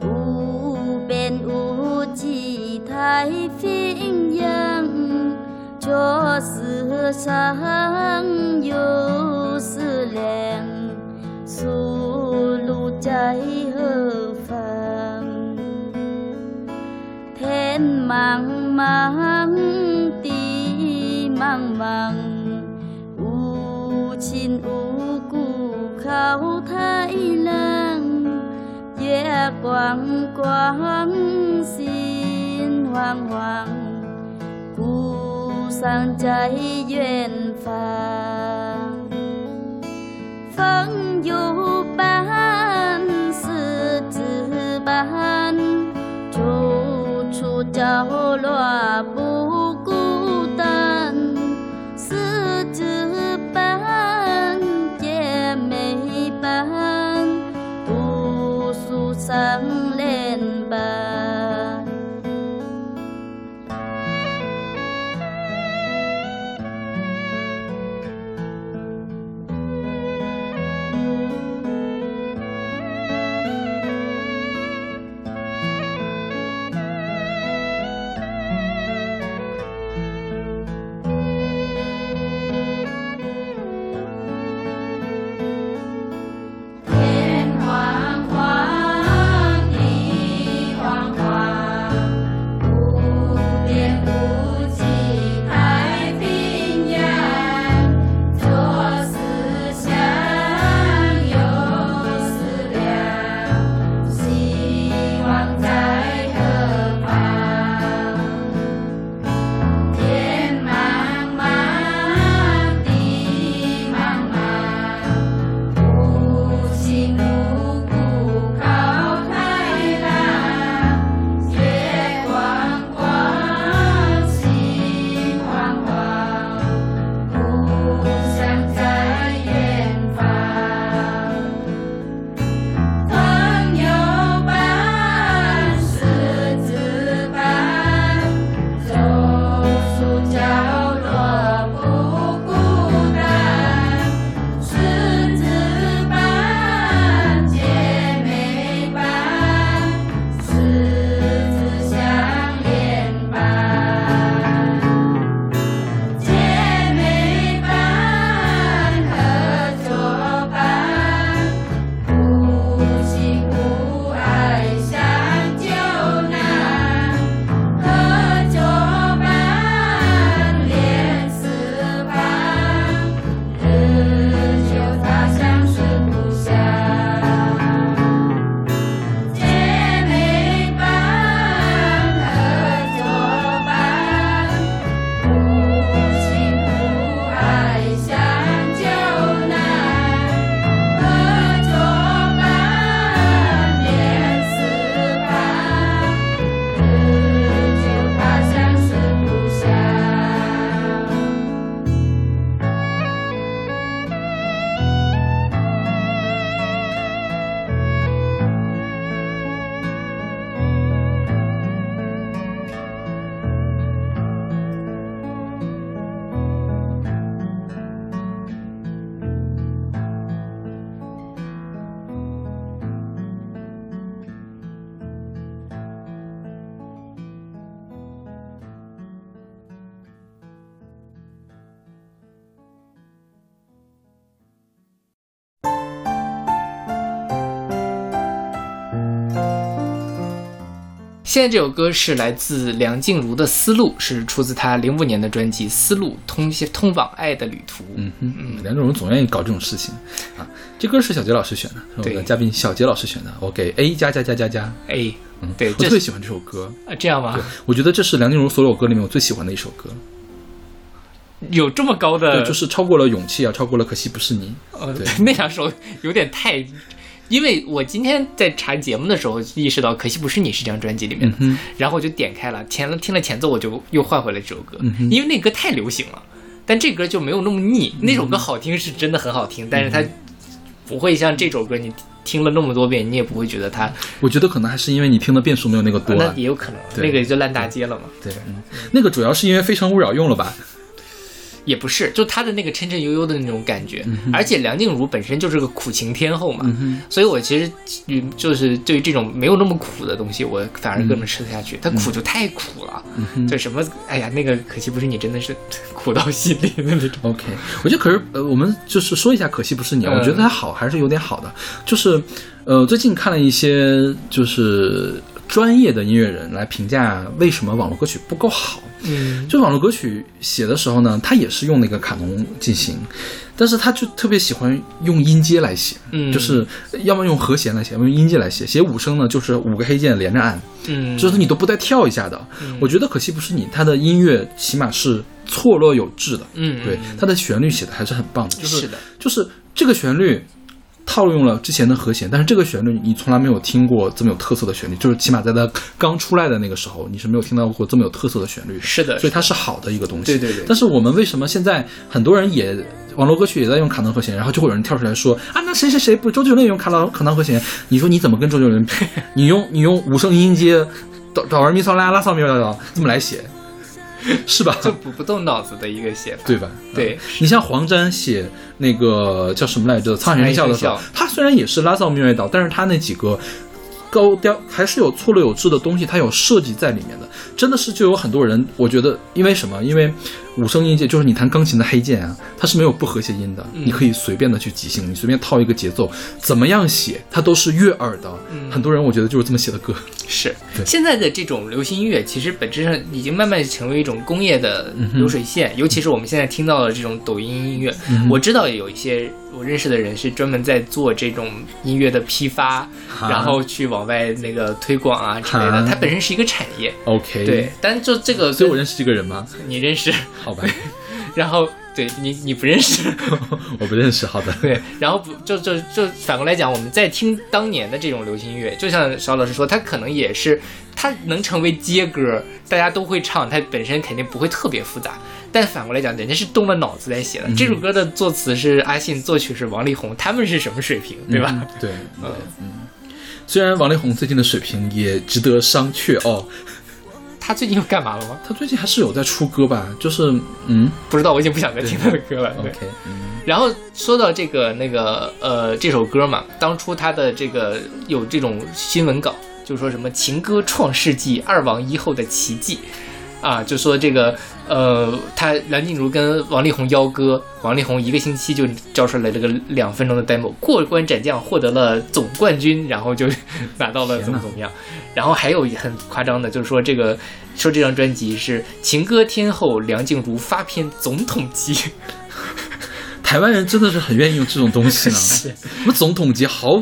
无边无际太平洋，确实上有思量，出路在何方？天茫茫，地茫茫，无亲无故靠太冷，月光光，心慌慌，故乡在远方。风有伴，狮子伴，角落不
现在这首歌是来自梁静茹的《思路》，是出自她零五年的专辑《思路通通往爱的旅途》。
嗯哼，梁静茹总愿意搞这种事情啊。这歌是小杰老师选的，是我们的嘉宾小杰老师选的，我给 A 加加加加加。
A，
嗯，
对
我特别喜欢这首歌，
啊，这样吗？
我觉得这是梁静茹所有歌里面我最喜欢的一首歌，
有这么高的，
对，就是超过了勇气啊，超过了可惜不是你。
呃
对，
那两首有点太，因为我今天在查节目的时候意识到，可惜不是你是这张专辑里面的，
嗯
然后我就点开了，前了听了前奏，我就又换回了这首歌，
嗯
因为那歌太流行了，但这歌就没有那么腻。那首歌好听是真的很好听，但是它不会像这首歌，你听了那么多遍，你也不会觉得它，
我觉得可能还是因为你听的遍数没有那个多
那
啊。
也有可能，那个也就烂大街了嘛。
对，嗯，那个主要是因为《非诚勿扰》用了吧？
也不是，就他的那个沉沉悠悠的那种感觉，
嗯
而且梁静茹本身就是个苦情天后嘛，所以我其实嗯就是对于这种没有那么苦的东西，我反而更能吃得下去。它苦就太苦了，就什么哎呀，那个可惜不是你，真的是苦到心里的那种。
OK，我觉得可是呃，我们就是说一下，可惜不是你我觉得它好还是有点好的，就是呃，最近看了一些就是专业的音乐人来评价为什么网络歌曲不够好。
嗯，
就网络歌曲写的时候呢，他也是用那个卡农进行，但是他就特别喜欢用音阶来写，
嗯。
就是要么用和弦来写，要么用音阶来写。写五声呢，就是五个黑键连着按，
嗯，
就是你都不带跳一下的。我觉得可惜不是你，他的音乐起码是错落有致的，
嗯，
对，他的旋律写的还是很棒的，就是
是的，
就是这个旋律，套用了之前的和弦，但是这个旋律你从来没有听过这么有特色的旋律，就是起码在它刚出来的那个时候，你是没有听到过这么有特色的旋律的。
是的
所以它是好的一个东西。
对对对
但是我们为什么现在很多人也网络歌曲也在用卡农和弦，然后就会有人跳出来说啊，那谁谁谁不周杰伦也用卡农卡农和弦？你说你怎么跟周杰伦配？你用你用五声音阶哆哆来咪嗦拉拉嗦咪来哆这么来写，是吧？
就不不动脑子的一个写法。
对吧？
对
嗯你像黄沾写那个叫什么来着，《沧海一声笑》的时候他虽然也是拉骚咪来哆，但是他那几个高调还是有错落有致的东西，他有设计在里面的。真的是就有很多人，我觉得因为什么？因为五声音阶就是你弹钢琴的黑键啊，它是没有不和谐音的，
嗯
你可以随便的去即兴，你随便套一个节奏，怎么样写它都是悦耳的。很多人我觉得就是这么写的歌。
是 现在的这种流行音乐，其实本质上已经慢慢成为一种工业的流水线，尤其是我们现在听到的这种抖音音乐。我知道有一些我认识的人是专门在做这种音乐的批发，然后去往外那个推广啊之类的。
哈
它本身是一个产业
，OK，
对。，但就这个，
所以我认识这个人吗？
你认识，
好吧，
然后对你你不认识，
我不认识。好的，
对，然后不就就就反过来讲，我们在听当年的这种流行音乐，就像邵老师说，它可能也是它能成为街歌，大家都会唱，它本身肯定不会特别复杂。但反过来讲，人家是动了脑子来写的。这首歌的作词是阿信，作曲是王力宏，他们是什么水平，对吧？
嗯对，对，嗯。虽然王力宏最近的水平也值得商榷哦，
他最近又干嘛了吗？
他最近还是有在出歌吧？就是，嗯
不知道，我已经不想再听他的歌了。对。
，OK，嗯
然后说到这个那个呃这首歌嘛，当初他的这个有这种新闻稿，就说什么情歌创世纪，二王一后的奇迹，啊，就说这个呃他梁静茹跟王力宏邀歌，王力宏一个星期就交出来这个两分钟的 demo，过关斩将获得了总冠军，然后就 拿到了怎么怎么样，然后还有很夸张的，就是说这个说这张专辑是情歌天后梁静茹发片总统级。
台湾人真的是很愿意用这种东西呢。什么总统级好，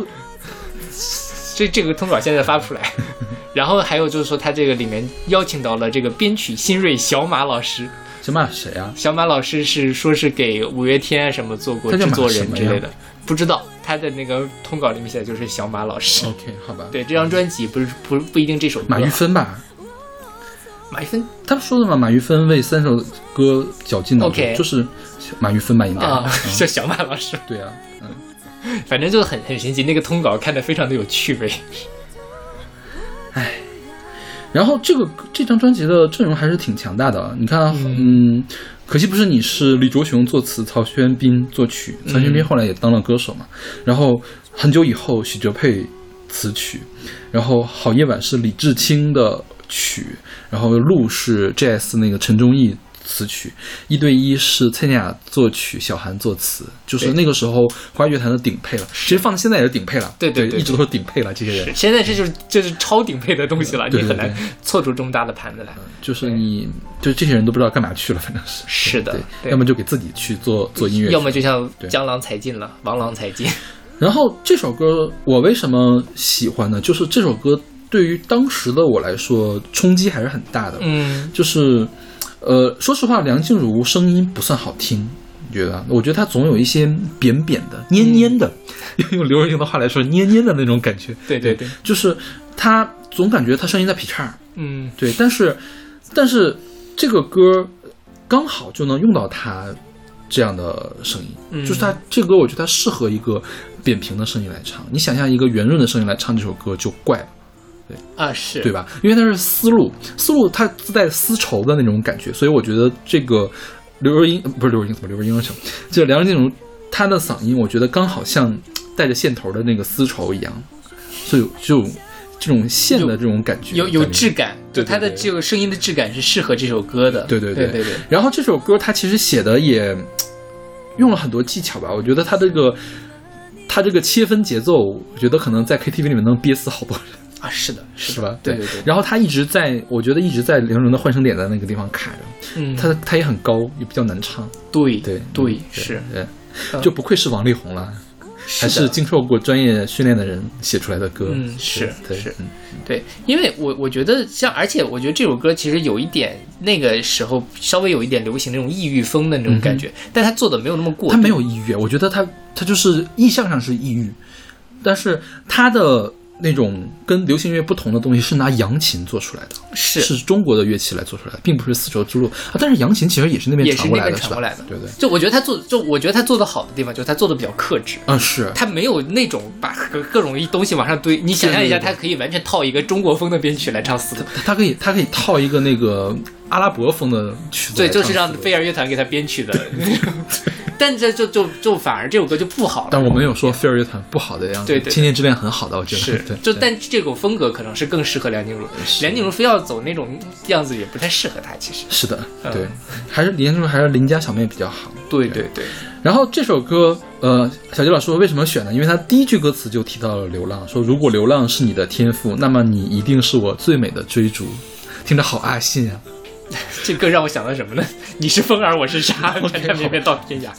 这这个通稿现在发不出来。然后还有就是说，他这个里面邀请到了这个编曲新锐小马老师。
小马谁啊？
小马老师是说是给五月天啊什么做过制作人之类的，不知道他的那个通稿里面写的就是小马老师。
OK，好吧。
对，这张专辑不是不不一定这首歌。
马玉芬吧，
马玉芬
他说的嘛，马玉芬为三首歌绞尽脑汁就是马玉芬吧，应该。
叫小马老师，
对啊，嗯，
反正就很很神奇，那个通稿看得非常的有趣味。
唉然后这个这张专辑的阵容还是挺强大的啊。你看啊，嗯，可惜不是你是李卓雄作词，曹轩宾作曲，曹轩宾后来也当了歌手嘛。然后很久以后，许哲佩词曲，然后好夜晚是李志清的曲，然后路是 Jazz 那个陈忠义。词曲一对一是蔡健雅作曲，小韩作词，就是那个时候华语乐坛的顶配了。其实放到现在也是顶配了，
对对对
一直都是顶配了。这些人，
现在这就是就是超顶配的东西了，你很难
对
凑出这么大的盘子来。
就是你，就这些人都不知道干嘛去了，反正是
是的
对，要么就给自己去做做音乐，
要么就像
对
江郎才尽了，王郎才尽。
然后这首歌我为什么喜欢呢？就是这首歌对于当时的我来说冲击还是很大的。
嗯，
就是，呃，说实话，梁静茹声音不算好听，你觉得？我觉得她总有一些扁扁的、蔫蔫的，用刘若英的话来说，蔫蔫的那种感觉。
对对对，
就是她总感觉她声音在劈叉。
嗯，
对，但是但是这个歌刚好就能用到她这样的声音，
嗯
就是她这个歌，我觉得她适合一个扁平的声音来唱。你想象一个圆润的声音来唱这首歌就怪了，
啊是，
对吧？因为它是丝路，丝路它自带丝绸的那种感觉，所以我觉得这个刘若英不是刘若英怎么刘若英了？就是梁静茹她的嗓音，我觉得刚好像带着线头的那个丝绸一样，所以就这种线的这种感觉，
有有质。感，
对
就它的
对对
这个声音的质感是适合这首歌的。
对对对
对对，
然后这首歌它其实写的也用了很多技巧吧，我觉得它这个它这个切分节奏，我觉得可能在 KTV 里面能憋死好多人，
啊是的，
是吧？
对对。对
然后他一直在，我觉得一直在梁荣的换声点在那个地方卡着，
嗯，
他他也很高，也比较难唱。
对
对
对
嗯
是，
对，
嗯。
就不愧是王力宏了。还是
的
经受过专业训练的人写出来的歌，
嗯是
对
是。
嗯。
对，因为我我觉得像，而且我觉得这首歌其实有一点那个时候稍微有一点流行那种异域风的那种感觉，但他做的没有那么过度，
他没有抑郁，我觉得他他就是意向上是异域，但是他的那种跟流行乐不同的东西是拿扬琴做出来的，
是
是中国的乐器来做出来的，并不是丝绸之路啊。但是扬琴其实也是那边传过来的，
传过来的。
对对。
就我觉得他做，就我觉得他做的好的地方，就是他做的比较克制。
啊，是
他没有那种把各各种东西往上堆，你想象一下，他可以完全套一个中国风的编曲来唱四度，
它可以，他可以套一个那个阿拉伯风的曲子
对，就是让飞儿乐团给他编曲的。但这就就就反而这首歌就不好了。
但我没有说飞儿乐团不好的样子，
对对
千年之恋很好的，我觉得
是
对，，
就但这种风格可能是更适合梁静茹。梁静茹非要走那种样子，也不太适合她。其实，
是的，
嗯
对，还是林志还是邻家小妹比较好。
对对对，
然后这首歌，呃，小杰老师为什么选呢？因为他第一句歌词就提到了流浪，说如果流浪是你的天赋，那么你一定是我最美的追逐。听着好阿信啊！
这更让我想到什么呢？你是风儿，我是沙，缠缠绵绵到天涯。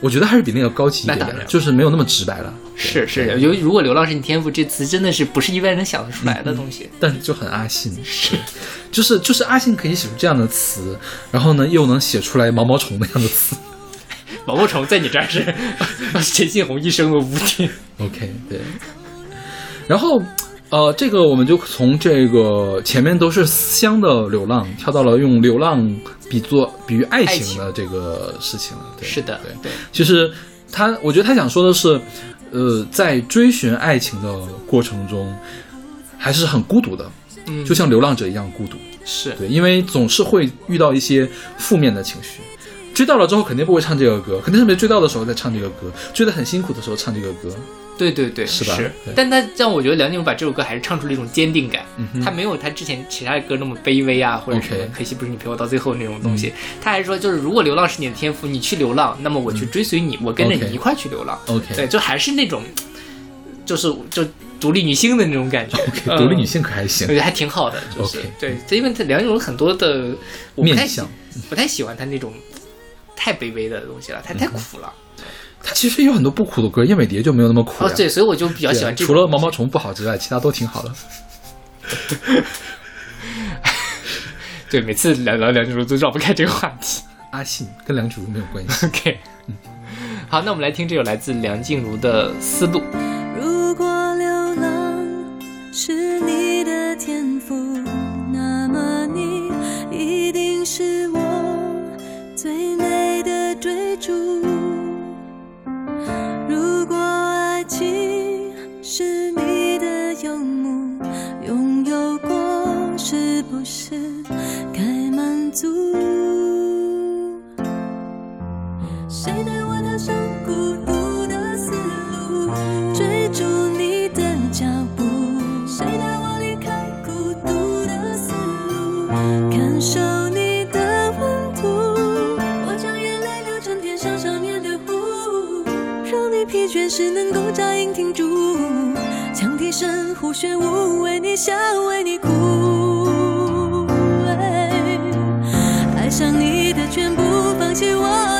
我觉得还是比那个高级一点就是没有那么直白了，
是是，由于如果流浪是你天赋这词真的是不是一般人想得出来的东西。
但是就很阿信，是，就是就是阿信可以写出这样的词，然后呢又能写出来毛毛虫那样的词。
毛毛虫在你这儿是陈信宏一生的污点。
OK，对。然后，呃，这个我们就从这个前面都是思乡的流浪，跳到了用流浪比作比喻爱情的这个事情了。对
是的，
对。
对，
其实他，我觉得他想说的是，呃，在追寻爱情的过程中，还是很孤独的，
嗯，
就像流浪者一样孤独。
是
对，因为总是会遇到一些负面的情绪。追到了之后肯定不会唱这个歌，肯定是没追到的时候再唱这个歌，追得很辛苦的时候唱这个歌。
对对对，
是吧？对。
但他让我觉得梁静茹把这首歌还是唱出了一种坚定感，
嗯
他没有他之前其他的歌那么卑微啊，或者可惜不是你陪我到最后那种东西。他还说，就是如果流浪是你的天赋，你去流浪，那么我去追随你，我跟着你一块去流浪。
OK
对，就还是那种，就是就独立女性的那种感觉。
OK，
嗯。
独立女性可还行。
我觉。得还挺好的，就是
OK
对，这因为他梁静茹很多的我不太喜
面相。
不太喜欢他那种太卑微的东西了，太太苦了。
她其实有很多不苦的歌，燕尾蝶就没有那么苦呀。，
哦对，所以我就比较喜欢
除了毛毛虫不好之外，其他都挺好的。
对，每次聊聊梁静茹都绕不开这个话题。
阿信跟梁静茹没有关系。
OK，好，那我们来听这首来自梁静茹的《思路》。
如果流浪是你的天赋，那么你一定是我最美的追逐。如果爱情是你的游牧，拥有过是不是该满足？谁对我踏上全是能够扎营停驻。羌笛声、呼旋舞，为你笑，为你哭。爱上你的全部，放弃我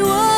放弃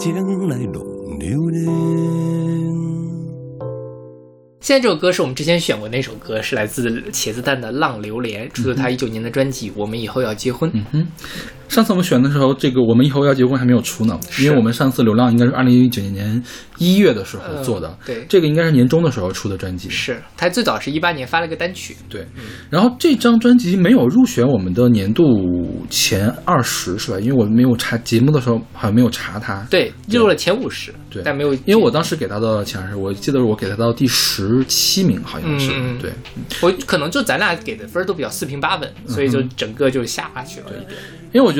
着爱
情来弄流连。
现在这首歌是我们之前选过那首歌，是来自茄子蛋的《浪流连》，出自他一九年的专辑《我们以后要结婚》。
嗯上次我们选的时候，这个我们以后要结婚还没有出呢，因为我们上次流浪应该是二零一九年一月的时候做的，
嗯对。
这个应该是年终的时候出的专辑。
是他最早是一八年发了个单曲，
对，然后这张专辑没有入选我们的年度前二十，是吧？因为我没有查节目的时候好像没有查它。
对，进入了前五十，
对，
但没有，
因为我当时给他的前二十，我记得我给他到第十七名，好像是。对，
我可能就咱俩给的分都比较四平八稳，所以就整个就下去了。一点。
因为我觉得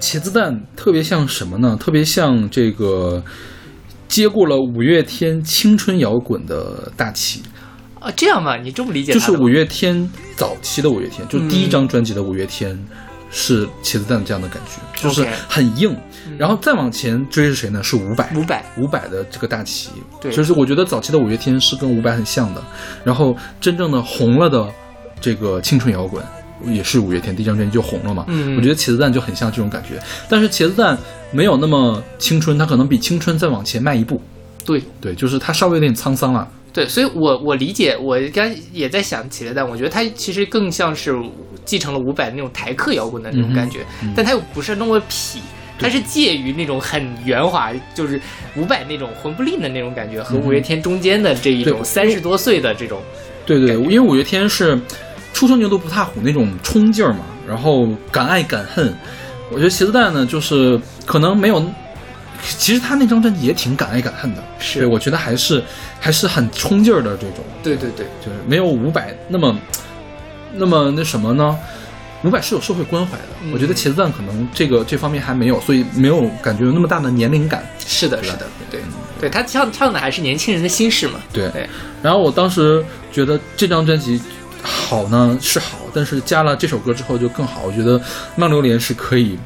茄子蛋特别像什么呢？特别像这个接过了五月天青春摇滚的大旗，
啊，这样吧？你这么理解？
就是五月天早期的五月天，就是第一张专辑的五月天。是茄子蛋这样的感觉，就是很硬，然后再往前追是谁呢？是伍佰，
伍佰
伍佰的这个大旗，
对
就是我觉得早期的五月天是跟伍佰很像的，然后真正的红了的这个青春摇滚也是五月天第一张专辑就红了嘛，
嗯。
我觉得茄子蛋就很像这种感觉，但是茄子蛋没有那么青春，它可能比青春再往前迈一步，
对。
对，就是它稍微有点沧桑了，
对，所以我我理解，我刚也在想茄子蛋我觉得它其实更像是继承了伍佰那种台客摇滚的那种感觉，但它又不是那么痞。它是介于那种很圆滑，就是伍佰那种魂不吝的那种感觉，和五月天中间的这一种三十多岁的这种，
对对，因为五月天是初生牛犊不怕虎那种冲劲儿嘛，然后敢爱敢恨。我觉得茄子蛋呢，就是可能没有，其实他那张专辑也挺敢爱敢恨的，
是。
我觉得还是还是很冲劲儿的这种，
对对对，
就是没有伍佰那么那么那什么呢？伍佰是有社会关怀的，
嗯。
我觉得茄子蛋可能这个这方面还没有，所以没有感觉有那么大的年龄感。
是的，是的，对，对他唱唱的还是年轻人的心事嘛，
对，
对。
然后我当时觉得这张专辑好呢是好，但是加了这首歌之后就更好。我觉得《浪流连》是可以，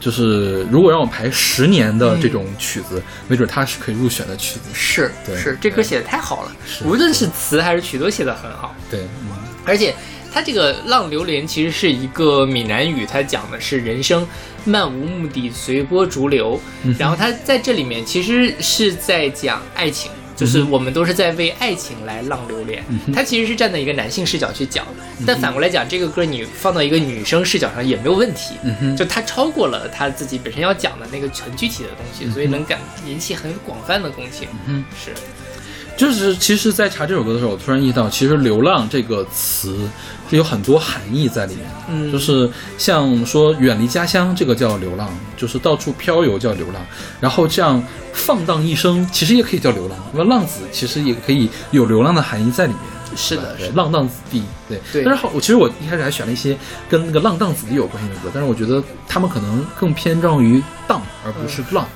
就是如果让我排十年的这种曲子，没准它是可以入选的曲子。
是
对
是，这歌写的太好了，无论是词还是曲都写的很好。
对，嗯
而且它这个《浪流连》其实是一个闽南语，它讲的是人生漫无目的，随波逐流。然后它在这里面其实是在讲爱情，就是我们都是在为爱情来浪流连。他其实是站在一个男性视角去讲，但反过来讲，这个歌你放到一个女生视角上也没有问题。就他超过了他自己本身要讲的那个很具体的东西，所以能感引起很广泛的共情。
嗯，
是，
就是其实，在查这首歌的时候，我突然意识到，其实“流浪”这个词是有很多含义在里面的。
嗯
就是像说远离家乡，这个叫流浪，就是到处漂游叫流浪。然后这样放荡一生，其实也可以叫流浪，那么浪子其实也可以有流浪的含义在里面。
是的，是的。
浪荡子弟，对
对
但是好，我其实我一开始还选了一些跟那个浪荡子弟有关系的歌，但是我觉得他们可能更偏重于荡，而不是浪。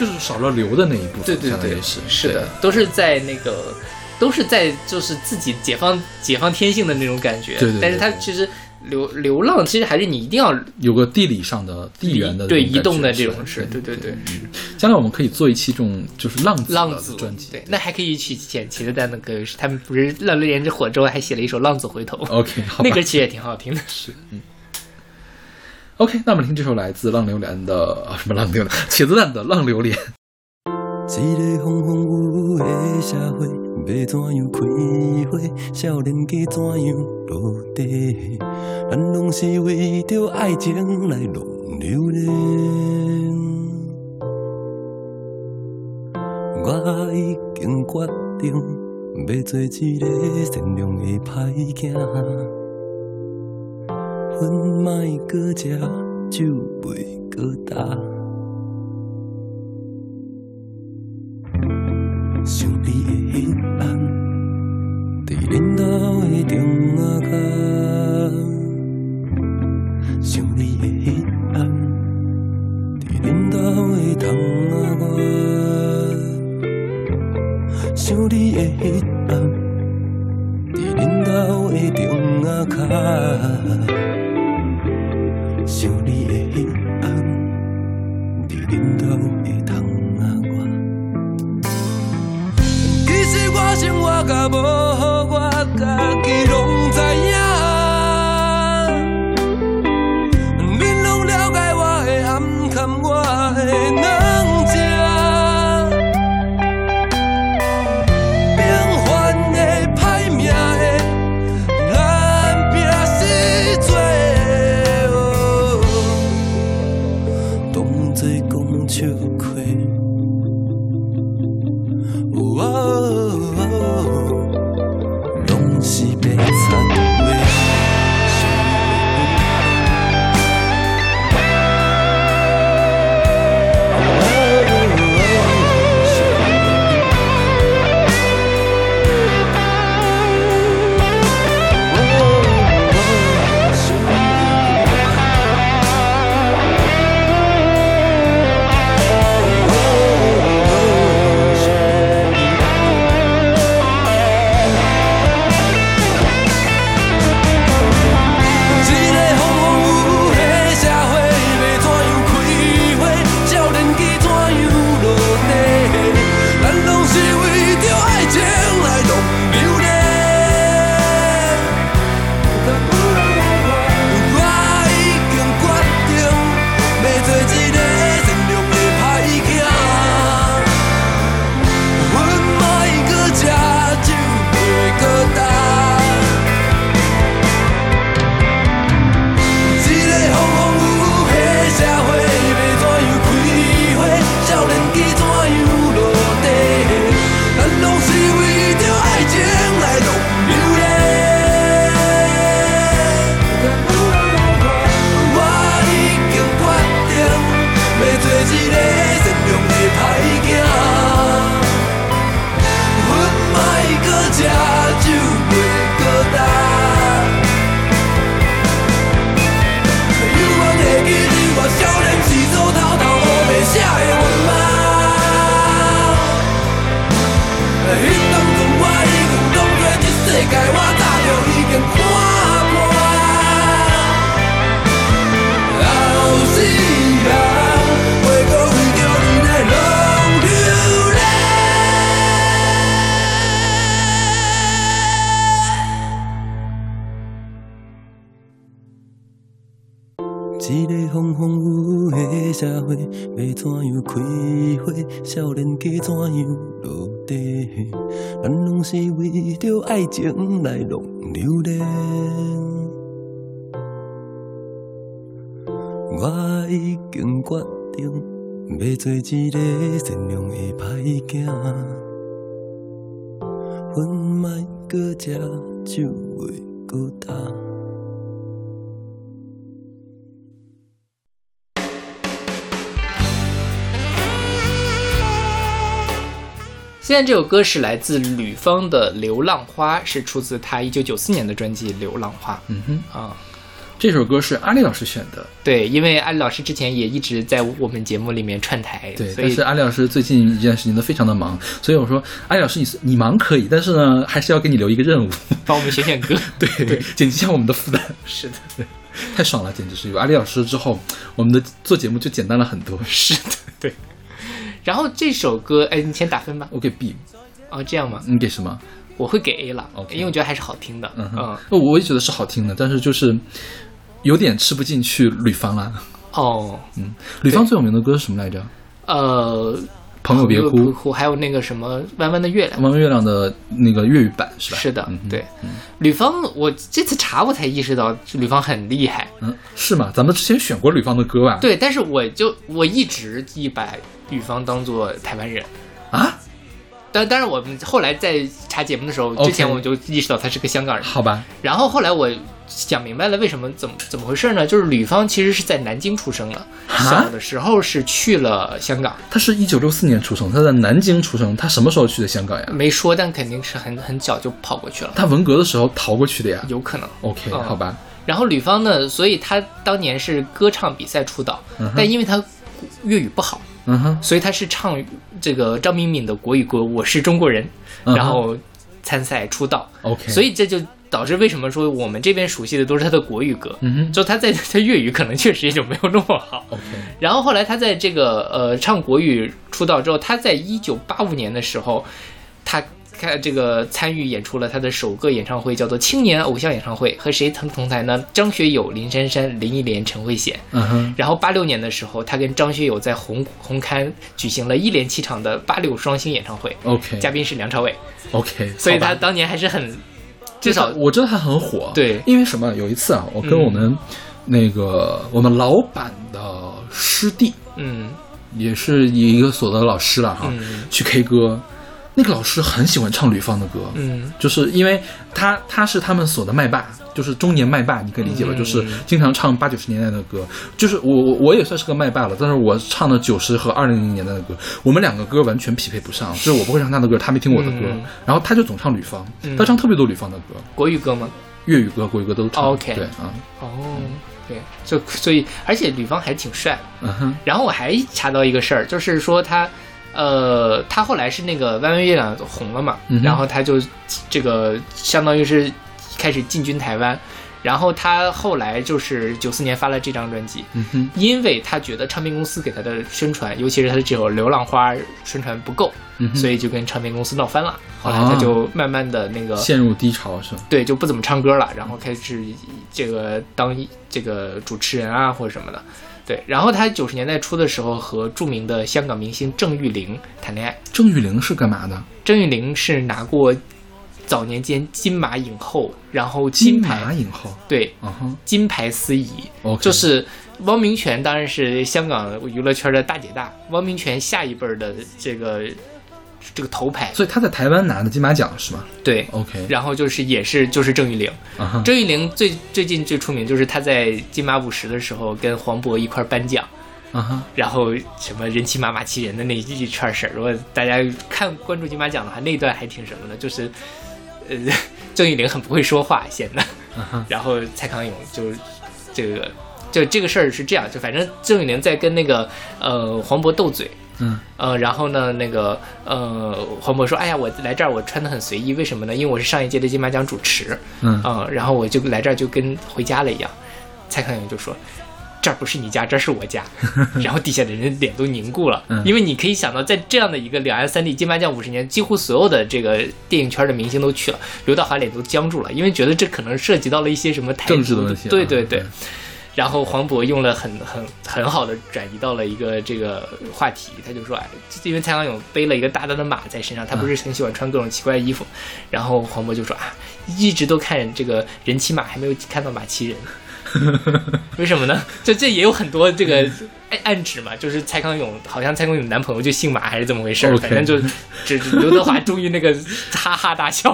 就是少了流的那一部分，
对对对
是
是的，都是在那个，都是在就是自己解放解放天性的那种感觉。
对对对
但是它其实流流浪，其实还是你一定要
有个地理上的地缘的
对移动的这种是，对对对，是
将来我们可以做一期这种就是浪子
浪子
专辑。
对，那还可以去剪茄子蛋的歌，他们不是《浪流连之火》之后还写了一首《浪子回头》
OK，好
那歌其实也挺好听的。是，
OK，那我们听这首来自浪流连的什么浪流连，茄子蛋的《浪流连》。
一个风风雨雨的社会，要怎样开花？少年家怎样落地？咱拢是为着爱情来浪流连。我已经决定要做一个善良的歹囝，粉莫搁食，酒袂搁打。想你的彼暗，伫恁兜的中仔角。想你的彼暗，伫恁兜的窗仔外。想你的彼暗，伫恁兜的中仔脚。我生活甲无好，我
在这首歌是来自吕方的《流浪花》，是出自他一九九四年的专辑《流浪花》。
嗯哼，
啊，
这首歌是阿丽老师选的，
对，因为阿丽老师之前也一直在我们节目里面串台，
对，但是阿丽老师最近一件事情都非常的忙，所以我说阿丽老师你你忙可以，但是呢，还是要给你留一个任务，
帮我们选选歌。
对，减轻一下我们的负担，
是的，
太爽了，简直是有阿丽老师之后，我们的做节目就简单了很多。
是的，对。然后这首歌，哎，你先打分吧。
我给 B，
哦，这样吗？
你给什么？
我会给 A 了因为我觉得还是好听的。
嗯哼
嗯，
我也觉得是好听的，但是就是有点吃不进去吕方了。
哦，
嗯，吕方最有名的歌是什么来着？
呃，
朋友别哭，
哭，还有那个什么弯弯的月亮。
弯弯月亮的那个粤语版是吧？
是的对，吕方，我这次查我才意识到吕方很厉害。
嗯，是吗？咱们之前选过吕方的歌吧？
对，但是我就我一直一把吕方当做台湾人。
啊，
但当然，我们后来在查节目的时候，之前我们就意识到他是个香港人。
好吧，
然后后来我想明白了为什么怎么怎么回事呢？就是吕方其实是在南京出生的，小的时候是去了香港，
他是一九六四年出生，他在南京出生，他什么时候去的香港呀？
没说，但肯定是很很早就跑过去了，
他文革的时候逃过去的呀。
有可能。
OK，、好吧，
然后吕方呢，所以他当年是歌唱比赛出道，但因为他粤语不好，
嗯哼，
所以他是唱这个张敏敏的国语歌《我是中国人》，然后参赛出道。
OK，
所以这就导致为什么说我们这边熟悉的都是他的国语歌，
嗯哼。
就他在他粤语可能确实也就没有那么好。
OK，
然后后来他在这个呃唱国语出道之后，他在一九八五年的时候，他看这个参与演出了他的首个演唱会，叫做青年偶像演唱会，和谁同同台呢？张学友、林珊珊、林忆莲、陈慧娴。
嗯哼，
然后八六年的时候，他跟张学友在红红磡举行了一连七场的八六双星演唱会
，OK，
嘉宾是梁朝伟
，OK，
所以他当年还是很
至
至少
我知道他很火，
对。
因为什么？有一次啊，我跟
嗯
我们那个、我们老板的师弟，
嗯。
也是一个所的老师了哈，
嗯。
去 K 歌，那个老师很喜欢唱吕方的歌，
嗯。
就是因为他他是他们所的麦霸，就是中年麦霸，你可以理解吧？
嗯。
就是经常唱八九十年代的歌，就是我我我也算是个麦霸了，但是我唱的九十和二零零年代的歌，我们两个歌完全匹配不上，就是我不会唱他的歌，他没听我的歌，
嗯。
然后他就总唱吕方，
嗯
他唱特别多吕方的歌，
国语歌吗？
粤语歌、国语歌都唱。
OK
对啊，
哦，对，就所以而且吕方还挺帅。
嗯哼，
然后我还查到一个事儿，就是说他，呃，他后来是那个弯弯月亮红了嘛，
嗯
然后他就这个相当于是开始进军台湾，然后他后来就是九四年发了这张专辑，
嗯，
因为他觉得唱片公司给他的宣传，尤其是他的这首《流浪花》宣传不够，
嗯，
所以就跟唱片公司闹翻了。后来他就慢慢的那个、
陷入低潮是吧？
对，就不怎么唱歌了，然后开始这个当这个主持人啊或者什么的。对，然后他九十年代初的时候和著名的香港明星郑裕玲谈恋爱。
郑裕玲是干嘛的？
郑裕玲是拿过早年间金马影后，然后
金
牌
马影后。
对
嗯哼
金牌司仪
，，OK，
就是汪明荃当然是香港娱乐圈的大姐大，汪明荃下一辈儿的这个这个头牌，
所以他在台湾拿的金马奖是吗？
对。
？OK，
然后就是也是就是郑裕玲，郑裕玲最最近最出名就是她在金马五十的时候跟黄渤一块儿颁奖，
啊哈，
然后什么人骑马马骑人的那一串事儿，如果大家看关注金马奖的话，那一段还挺什么的，就是呃 郑裕玲很不会说话显得，然后蔡康永就这个就这个事儿是这样，就反正郑裕玲在跟那个呃黄渤斗嘴。
嗯
呃，然后呢，那个呃，黄渤说：“哎呀，我来这儿我穿的很随意，为什么呢？因为我是上一届的金马奖主持，
嗯
嗯，然后我就来这儿就跟回家了一样。蔡康永就说：“这儿不是你家，这儿是我家。”然后底下的人脸都凝固了，
嗯
因为你可以想到，在这样的一个两岸三地金马奖五十年，几乎所有的这个电影圈的明星都去了，刘德华脸都僵住了，因为觉得这可能涉及到了一些什么台
政治的问题啊
对对对。然后黄渤用了很很很好的转移到了一个这个话题，他就说，哎，因为蔡康永背了一个大大的马在身上，他不是很喜欢穿各种奇怪的衣服，然后黄渤就说啊，一直都看这个人骑马，还没有看到马骑人。为什么呢？这这也有很多这个暗暗指嘛，就是蔡康永好像蔡康永男朋友就姓马还是怎么回事反正就只刘德华终于那个哈哈大笑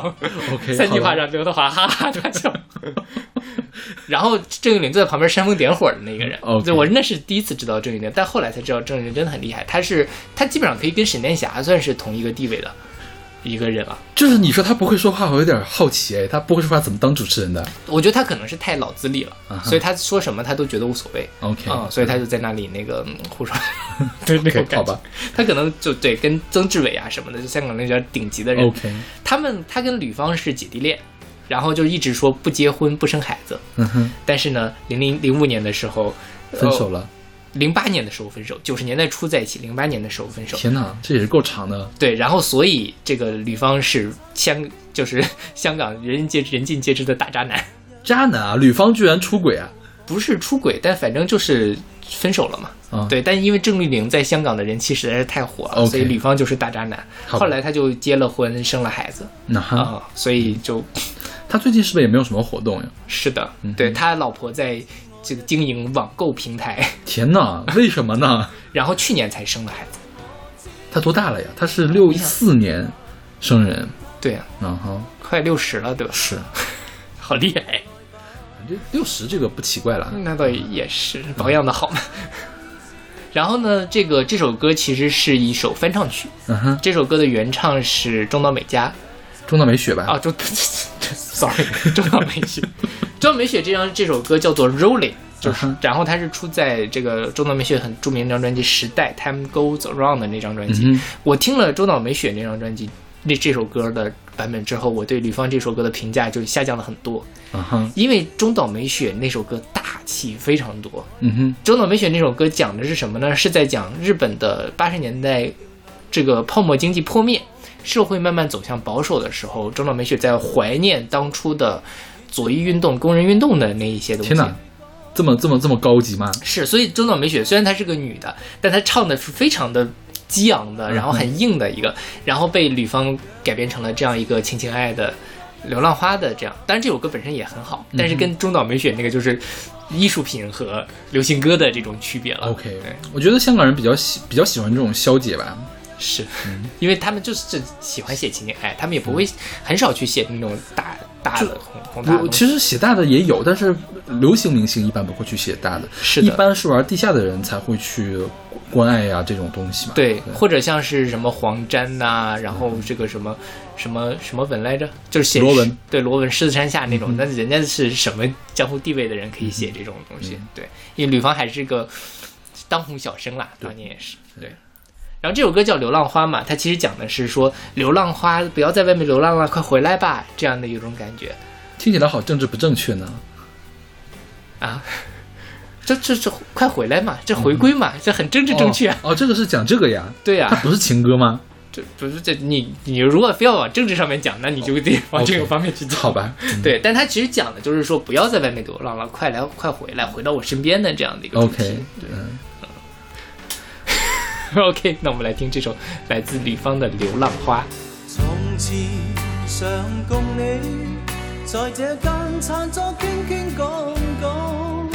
OK，
三句话让刘德华哈哈大笑。然后郑裕玲坐在旁边煽风点火的那个人就我那是第一次知道郑裕玲，但后来才知道郑裕玲真的很厉害，她是她基本上可以跟沈殿霞算是同一个地位的一个人了。
就是你说他不会说话，我有点好奇哎，他不会说话怎么当主持人的
我觉得他可能是太老资历了所以他说什么他都觉得无所谓。
？OK，
嗯、所以他就在那里那个嗯胡说，对那种
OK，
感觉
好吧。
他可能就对跟曾志伟啊什么的，就香港那叫顶级的人
OK，
他们他跟吕方是姐弟恋，然后就一直说不结婚不生孩子，
嗯哼，
但是呢，零零零五年的时候
分手，了。
零八、年的时候分手，九十年代初在一起，零八年的时候分手。
天哪，这也是够长的。
对，然后所以这个吕方是香 就是香港人尽人尽皆知的大渣男，
渣男啊，吕方居然出轨啊！
不是出轨，但反正就是分手了嘛。
啊，
对，但因为郑丽玲在香港的人气实在是太火了所以吕方就是大渣男。后来他就结了婚，生了孩子
那哈，
啊、所以就
他最近是不是也没有什么活动呀？
是的，
嗯
对他老婆在这个经营网购平台，
天哪，为什么呢？
然后去年才生了孩子。
他多大了呀？他是六四年生人，
对啊，
然后
快六十了，对吧？
是
好厉害，
这六十这个不奇怪了。
那倒也是保养的好嘛。然后呢，这个这首歌其实是一首翻唱曲，
嗯哼，
这首歌的原唱是中岛美嘉，
中岛美雪吧？
啊，中，sorry，中岛美雪，中岛美雪这张这首歌叫做《Rolling》，就是然后它是出在这个中岛美雪很著名的那张专辑《时代 Time Goes Around》的那张专辑。我听了中岛美雪那张专辑那这首歌的版本之后，我对吕方这首歌的评价就下降了很多，
嗯哼，
因为中岛美雪那首歌大气非常多。
嗯哼，
中岛美雪那首歌讲的是什么呢？是在讲日本的八十年代这个泡沫经济破灭，社会慢慢走向保守的时候，中岛美雪在怀念当初的左翼运动、工人运动的那一些东西。
天哪，这么这么这么高级吗？
是，所以中岛美雪虽然她是个女的，但她唱的是非常的激昂的，然后很硬的一个，然后被吕方改编成了这样一个情情爱爱的流浪花的这样。当然这首歌本身也很好，但是跟中岛美雪那个就是艺术品和流行歌的这种区别了。
OK，我觉得香港人比较喜比较喜欢这种消解吧。
是，因为他们就是喜欢写情情爱，他们也不会很少去写那种大大的宏宏大
其实写大的也有，但是流行明星一般不会去写大的，
是的。
一般是玩地下的人才会去关爱呀、这种东西嘛。
对，或者像是什么黄沾呐、然后这个什么什么什么文来着，就是写
罗文，
对罗文狮子山下那种，那、人家是什么江湖地位的人可以写这种东西？对，因为吕方还是个当红小生啦，当年也是对。然后这首歌叫《流浪花》嘛，它其实讲的是说流浪花不要在外面流浪了，快回来吧，这样的一种感觉
听起来好政治不正确呢。
啊。这这这快回来嘛，这回归嘛，这很政治正确啊。
哦。哦，这个是讲这个呀？
对呀、
它不是情歌吗？
这不是这你你如果非要往政治上面讲，那你就得往这个方面去讲。
好吧，嗯
对，但他其实讲的就是说，不要在外面流浪了，快来快回来，回到我身边的这样的一个主题。
OK，嗯，
对 OK，那我们来听这首来自吕方的《流浪花》。
從前常共你在這間餐桌傾傾講講，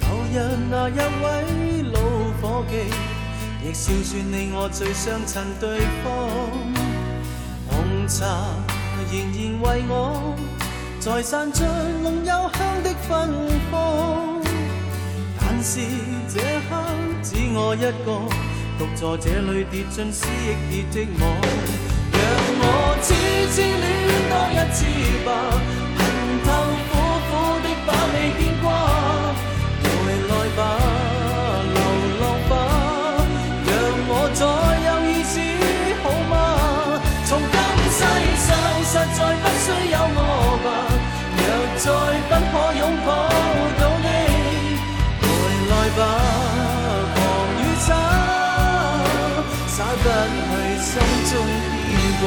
舊日那一位老伙計，亦笑說你我最相襯對方。紅茶仍然為我在散着濃幽香的芬芳。是这刻只我一个独坐这里跌进思忆结的网让。我痴痴恋多一次吧，恨透苦苦的把你牵掛。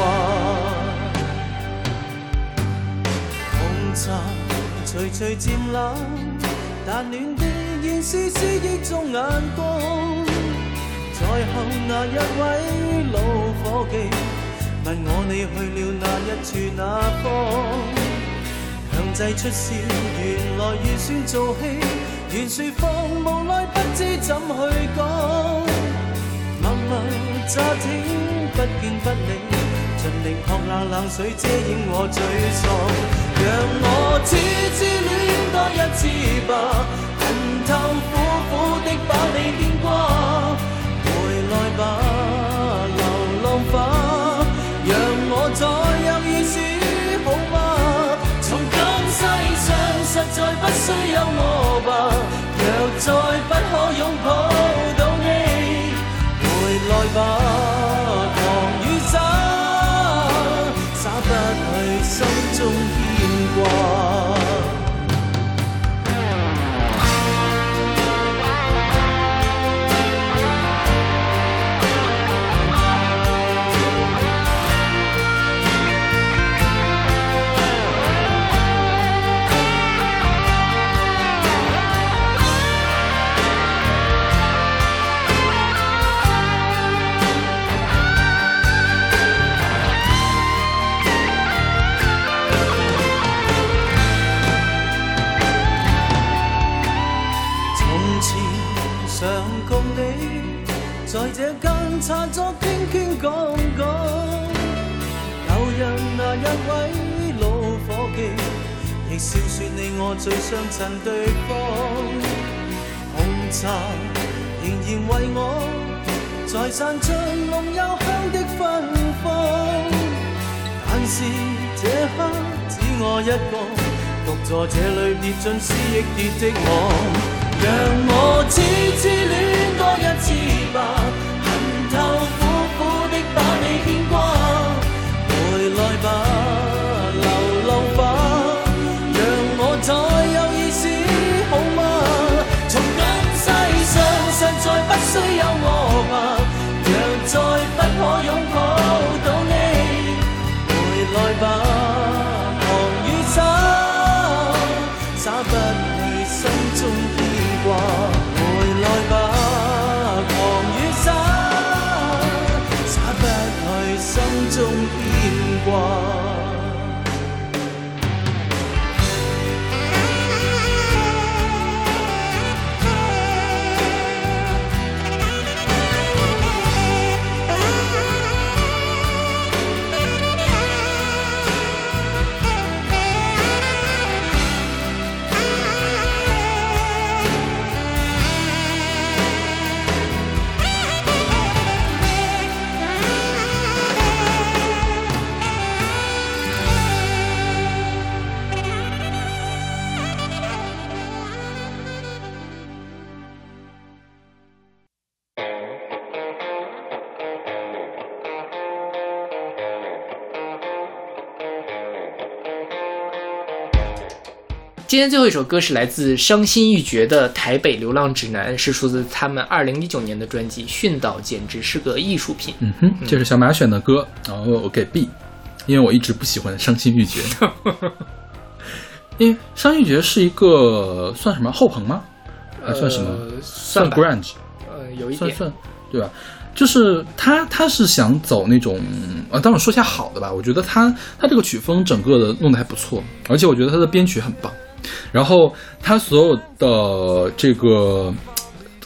紅茶徐徐渐冷，但暖的現是思忆中眼光。在後那一位老伙計問我你去了那一處那方，強制出笑，原來預算做戲，原說謊，無奈不知怎去講。默默乍聽，不見不理，盡力撲那冷水遮掩我沮喪。讓我痴痴戀多一次吧，恨透苦苦的把你牽掛。回來吧，流浪花，讓我再有意思好嗎？從今世上實在不需有我吧，若再不可擁抱到你，回來吧，亦笑说你我最相衬对方。红茶仍然为我在散出浓幽香的芬芳，但是这刻只我一个，独坐这里跌进思忆跌的我，让我痴痴恋多一今
天最后一首歌是来自伤心欲绝的《台北流浪指南》，是出自他们二零一九年的专辑《训导简直是个艺术品》。
嗯哼，这是小马选的歌，然后我给 B，因为我一直不喜欢伤心欲绝。因为伤心欲绝是一个算什么后朋吗？还算什么？
呃算
grunge，
呃，有一点，
算算对吧？就是他他是想走那种呃，当然说一下好的吧，我觉得他他这个曲风整个的弄得还不错，而且我觉得他的编曲很棒，然后他所有的这个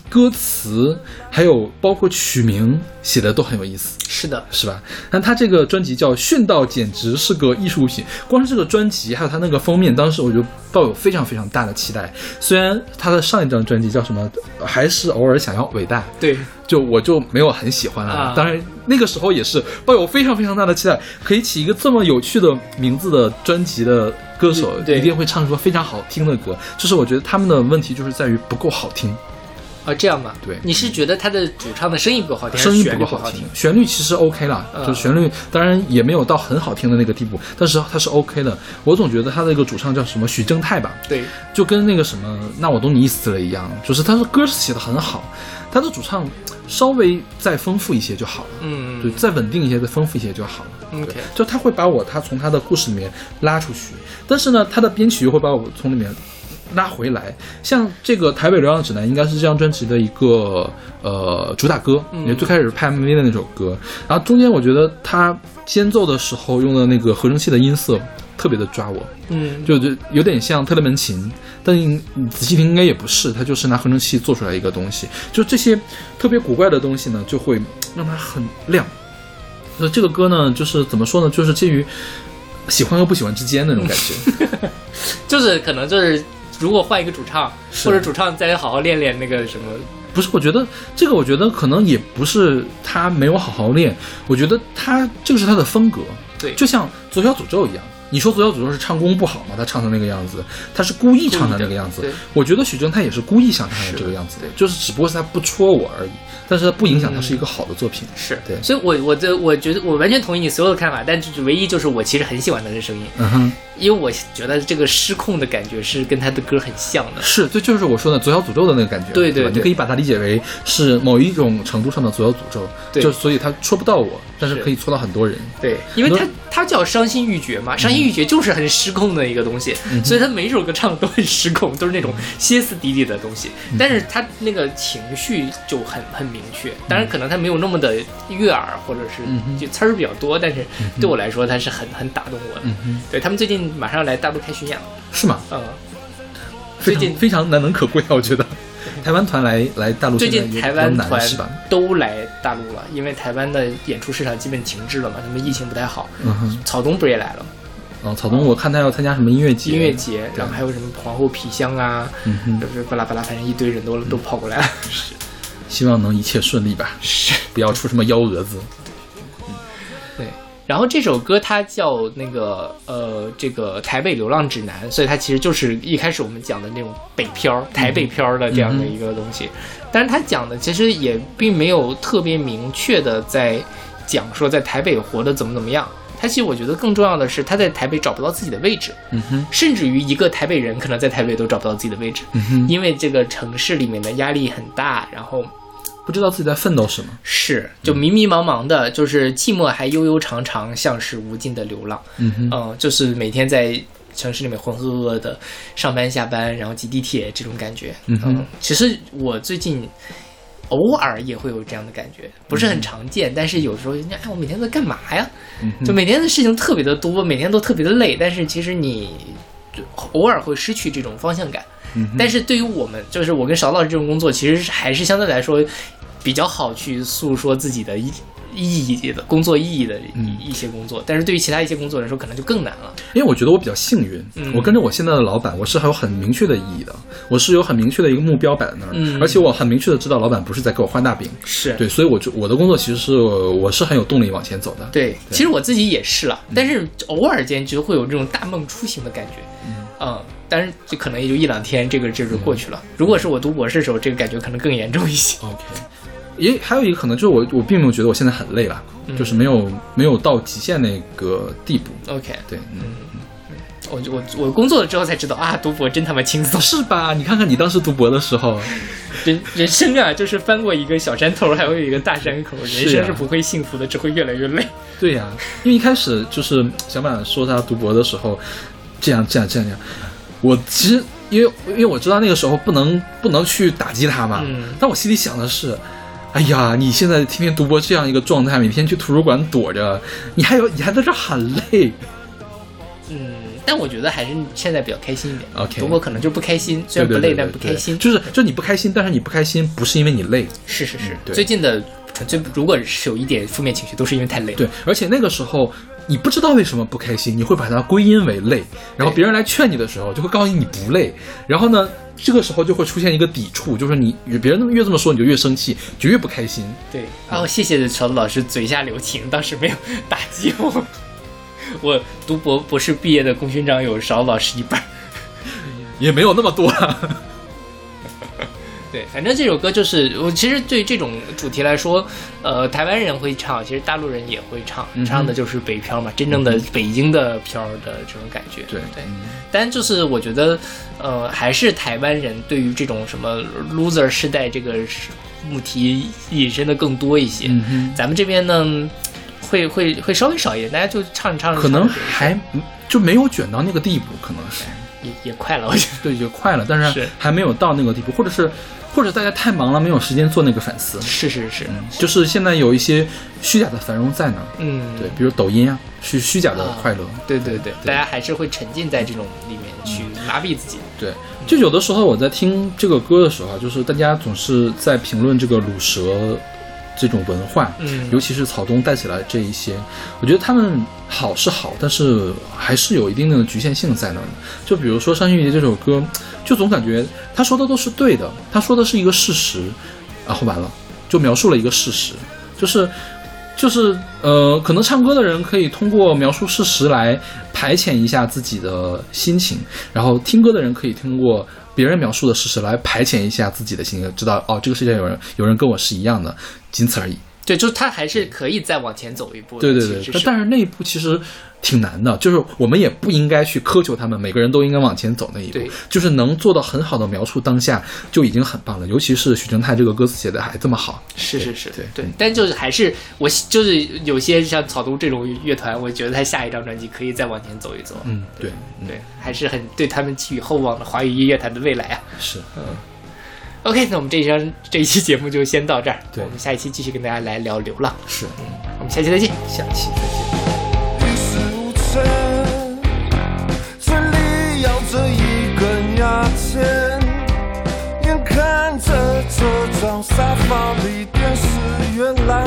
歌词还有包括曲名写的都很有意思。
是的，
是吧？那他这个专辑叫《训道》，简直是个艺术品。光是这个专辑，还有他那个封面，当时我就抱有非常非常大的期待。虽然他的上一张专辑叫什么，还是偶尔想要伟大，
对，
就我就没有很喜欢了。
啊
当然那个时候也是抱有非常非常大的期待，可以起一个这么有趣的名字的专辑的歌手，
对
一定会唱出非常好听的歌。就是我觉得他们的问题就是在于不够好听。
啊，这样吧，
对
你是觉得他的主唱的声音不够好听，
声音
不
不够好听
听？，
旋律其实 OK 了，
嗯
就是旋律当然也没有到很好听的那个地步，但是它是 OK 的。我总觉得他的一个主唱叫什么许正泰吧，
对，
就跟那个什么那我懂你意思了一样，就是他的歌写的很好，他的主唱稍微再丰富一些就好了，
嗯，
对，再稳定一些，再丰富一些就好了。
OK
对，就他会把我他从他的故事里面拉出去，但是呢，他的编曲又会把我从里面拉回来。像这个《台北流浪指南》应该是这张专辑的一个呃主打歌，
嗯
也最开始拍 MV 的那首歌。然后中间我觉得他间奏的时候用的那个合成器的音色特别的抓我，
嗯，
就就有点像特雷门琴，但你仔细听应该也不是，他就是拿合成器做出来一个东西。就这些特别古怪的东西呢，就会让它很亮。那这个歌呢，就是怎么说呢，就是介于喜欢和不喜欢之间那种感觉。
就是可能就是如果换一个主唱，或者主唱再好好练练那个什么，
不是，我觉得这个，我觉得可能也不是他没有好好练，我觉得他这个是他的风格，
对。
就像左小诅咒一样。你说左小诅咒是唱功不好吗？他唱成那个样子，他是故意唱成那个样子。我觉得许峥他也是故意想唱成这个样子的，就是只不过是他不戳我而已，但是他不影响他是一个好的作品。
是
对
所以我我的我觉得我完全同意你所有的看法，但就是唯一就是我其实很喜欢他的声音，
嗯哼，
因为我觉得这个失控的感觉是跟他的歌很像的。
是，这就是我说的左小诅咒的那个感觉。
对对
你可以把它理解为是某一种程度上的左小诅咒，
对
就所以他戳不到我，但是
是
可以戳到很多人。
对，因为他他叫伤心欲绝嘛，伤心欲绝就是很失控的一个东西，所以他每一首歌唱的都很失控，都是那种歇斯底里的东西。但是他那个情绪就很很明确，当然可能他没有那么的悦耳，或者是就词儿比较多，但是对我来说他是很很打动我的。对他们最近马上要来大陆开巡演了，
是吗？
嗯，最近
非常难能可贵啊，我觉得。台湾团来来大陆
最近台湾团？都来大陆了，因为台湾的演出市场基本停滞了嘛，他们疫情不太好。
嗯哼，
草东不是也来了吗？
哦，草东我看他要参加什么音乐节，
音乐节，然后还有什么皇后皮箱啊，就是巴拉巴拉，反正一堆人都都跑过来了。
是希望能一切顺利吧，
是，
不要出什么幺蛾子。
对。然后这首歌它叫那个呃，这个《台北流浪指南》，所以它其实就是一开始我们讲的那种北漂、台北漂的这样的一个东西。但是它讲的其实也并没有特别明确的在讲说在台北活得怎么怎么样。他其实我觉得更重要的是他在台北找不到自己的位置，
嗯哼，
甚至于一个台北人可能在台北都找不到自己的位置，
嗯哼，
因为这个城市里面的压力很大，然后
不知道自己在奋斗什么。
是就迷迷茫茫的，就是寂寞还悠悠长长，像是无尽的流浪。
嗯哼，
嗯、就是每天在城市里面浑浑噩噩的上班下班，然后挤地铁这种感觉。
嗯哼
其实我最近偶尔也会有这样的感觉，不是很常见，但是有时候人家哎，我每天在干嘛呀？就每天的事情特别的多，每天都特别的累，但是其实你就偶尔会失去这种方向感。
嗯
但是对于我们，就是我跟邵老师这种工作，其实还是相对来说比较好去诉说自己的意意义的工作意义的
嗯。
一一些工作。但是对于其他一些工作来说，可能就更难了。
因为我觉得我比较幸运，
嗯。
我跟着我现在的老板，我是还有很明确的意义的，我是有很明确的一个目标摆在那儿，
嗯。
而且我很明确的知道老板不是在给我画大饼，
是。
对，所以我就我的工作其实是我是很有动力往前走的，
对，其实我自己也是了，但是偶尔间就会有这种大梦初醒的感觉，嗯，但是就可能也就一两天，这个这就过去了。如果是我读博士的时候，这个感觉可能更严重一些。
OK，也还有一个可能就是我我并没有觉得我现在很累了，
嗯
就是没有没有到极限那个地步。
OK，
对，嗯，
我我我工作了之后才知道啊，读博真他妈轻松，
是吧？你看看你当时读博的时候，
人人生啊，就是翻过一个小山头，还会有一个大山口，人生是不会幸福的，只会越来越累。
对呀、因为一开始就是小满说他读博的时候，这样这样这样这样，我其实因为因为我知道那个时候不能不能去打击他嘛，
嗯
但我心里想的是。哎呀，你现在天天读博这样一个状态，每天去图书馆躲着，你还有你还在这喊累，
嗯，但我觉得还是现在比较开心一点。
OK
读博可能就不开心，虽然不累，但不开心。
就是就你不开心，但是你不开心不是因为你累，
是是是，
对
最近的最如果是有一点负面情绪，都是因为太累了。
对，而且那个时候你不知道为什么不开心，你会把它归因为累，然后别人来劝你的时候，就会告诉你你不累，然后呢，这个时候就会出现一个抵触，就是你别人越这么说，你就越生气，就越不开心。
对，哦，谢谢勺子老师嘴下留情，当时没有打击我。我读博博士毕业的功勋章有勺子老师一半。
也没有那么多啊。
对，反正这首歌就是我其实对这种主题来说，呃，台湾人会唱，其实大陆人也会唱，
嗯
唱的就是北漂嘛，真正的北京的漂的这种感觉。
对
对，但就是我觉得，呃，还是台湾人对于这种什么 loser 世代这个母题引申的更多一些。
嗯哼，
咱们这边呢，会会会稍微少一点，大家就唱一唱，
可能还就没有卷到那个地步，可能是。
也也快了，我觉得。
对，也快了，但
是
是还没有到那个地步，或者是或者大家太忙了，没有时间做那个反思。
是是是，
就是现在有一些虚假的繁荣在那儿，
嗯，
对，比如抖音啊，是虚假的快乐。
对对对，大家还是会沉浸在这种里面去麻痹自己。
对，就有的时候我在听这个歌的时候啊，就是大家总是在评论这个卤蛇这种文化，
嗯
尤其是草东带起来这一些，我觉得他们好是好，但是还是有一定的局限性在那。就比如说《伤心欲绝》这首歌，就总感觉他说的都是对的，他说的是一个事实，然后完了就描述了一个事实，就是。就是呃，可能唱歌的人可以通过描述事实来排遣一下自己的心情，然后听歌的人可以通过别人描述的事实来排遣一下自己的心情，知道哦，这个世界有人有人跟我是一样的，仅此而已。
对，就是他还是可以再往前走一步的。
对对对，
是
但但是那一步其实挺难的，就是我们也不应该去苛求他们，每个人都应该往前走那一步
对，
就是能做到很好的描述当下就已经很棒了。尤其是许正泰这个歌词写的还这么好，
是是是，
对
对，但就是还是我就是有些像草东这种乐团，我觉得他下一张专辑可以再往前走一走。
嗯，对，嗯
对，还是很对他们寄予厚望的华语音乐坛的未来啊。
是，
OK，那我们这一章这一期节目就先到这儿，
对
我们下一期继续跟大家来聊流浪，
是，
我们下期再见。
下期再见。
一事无成，嘴里咬着一根牙签，眼看着这张沙发里电视越来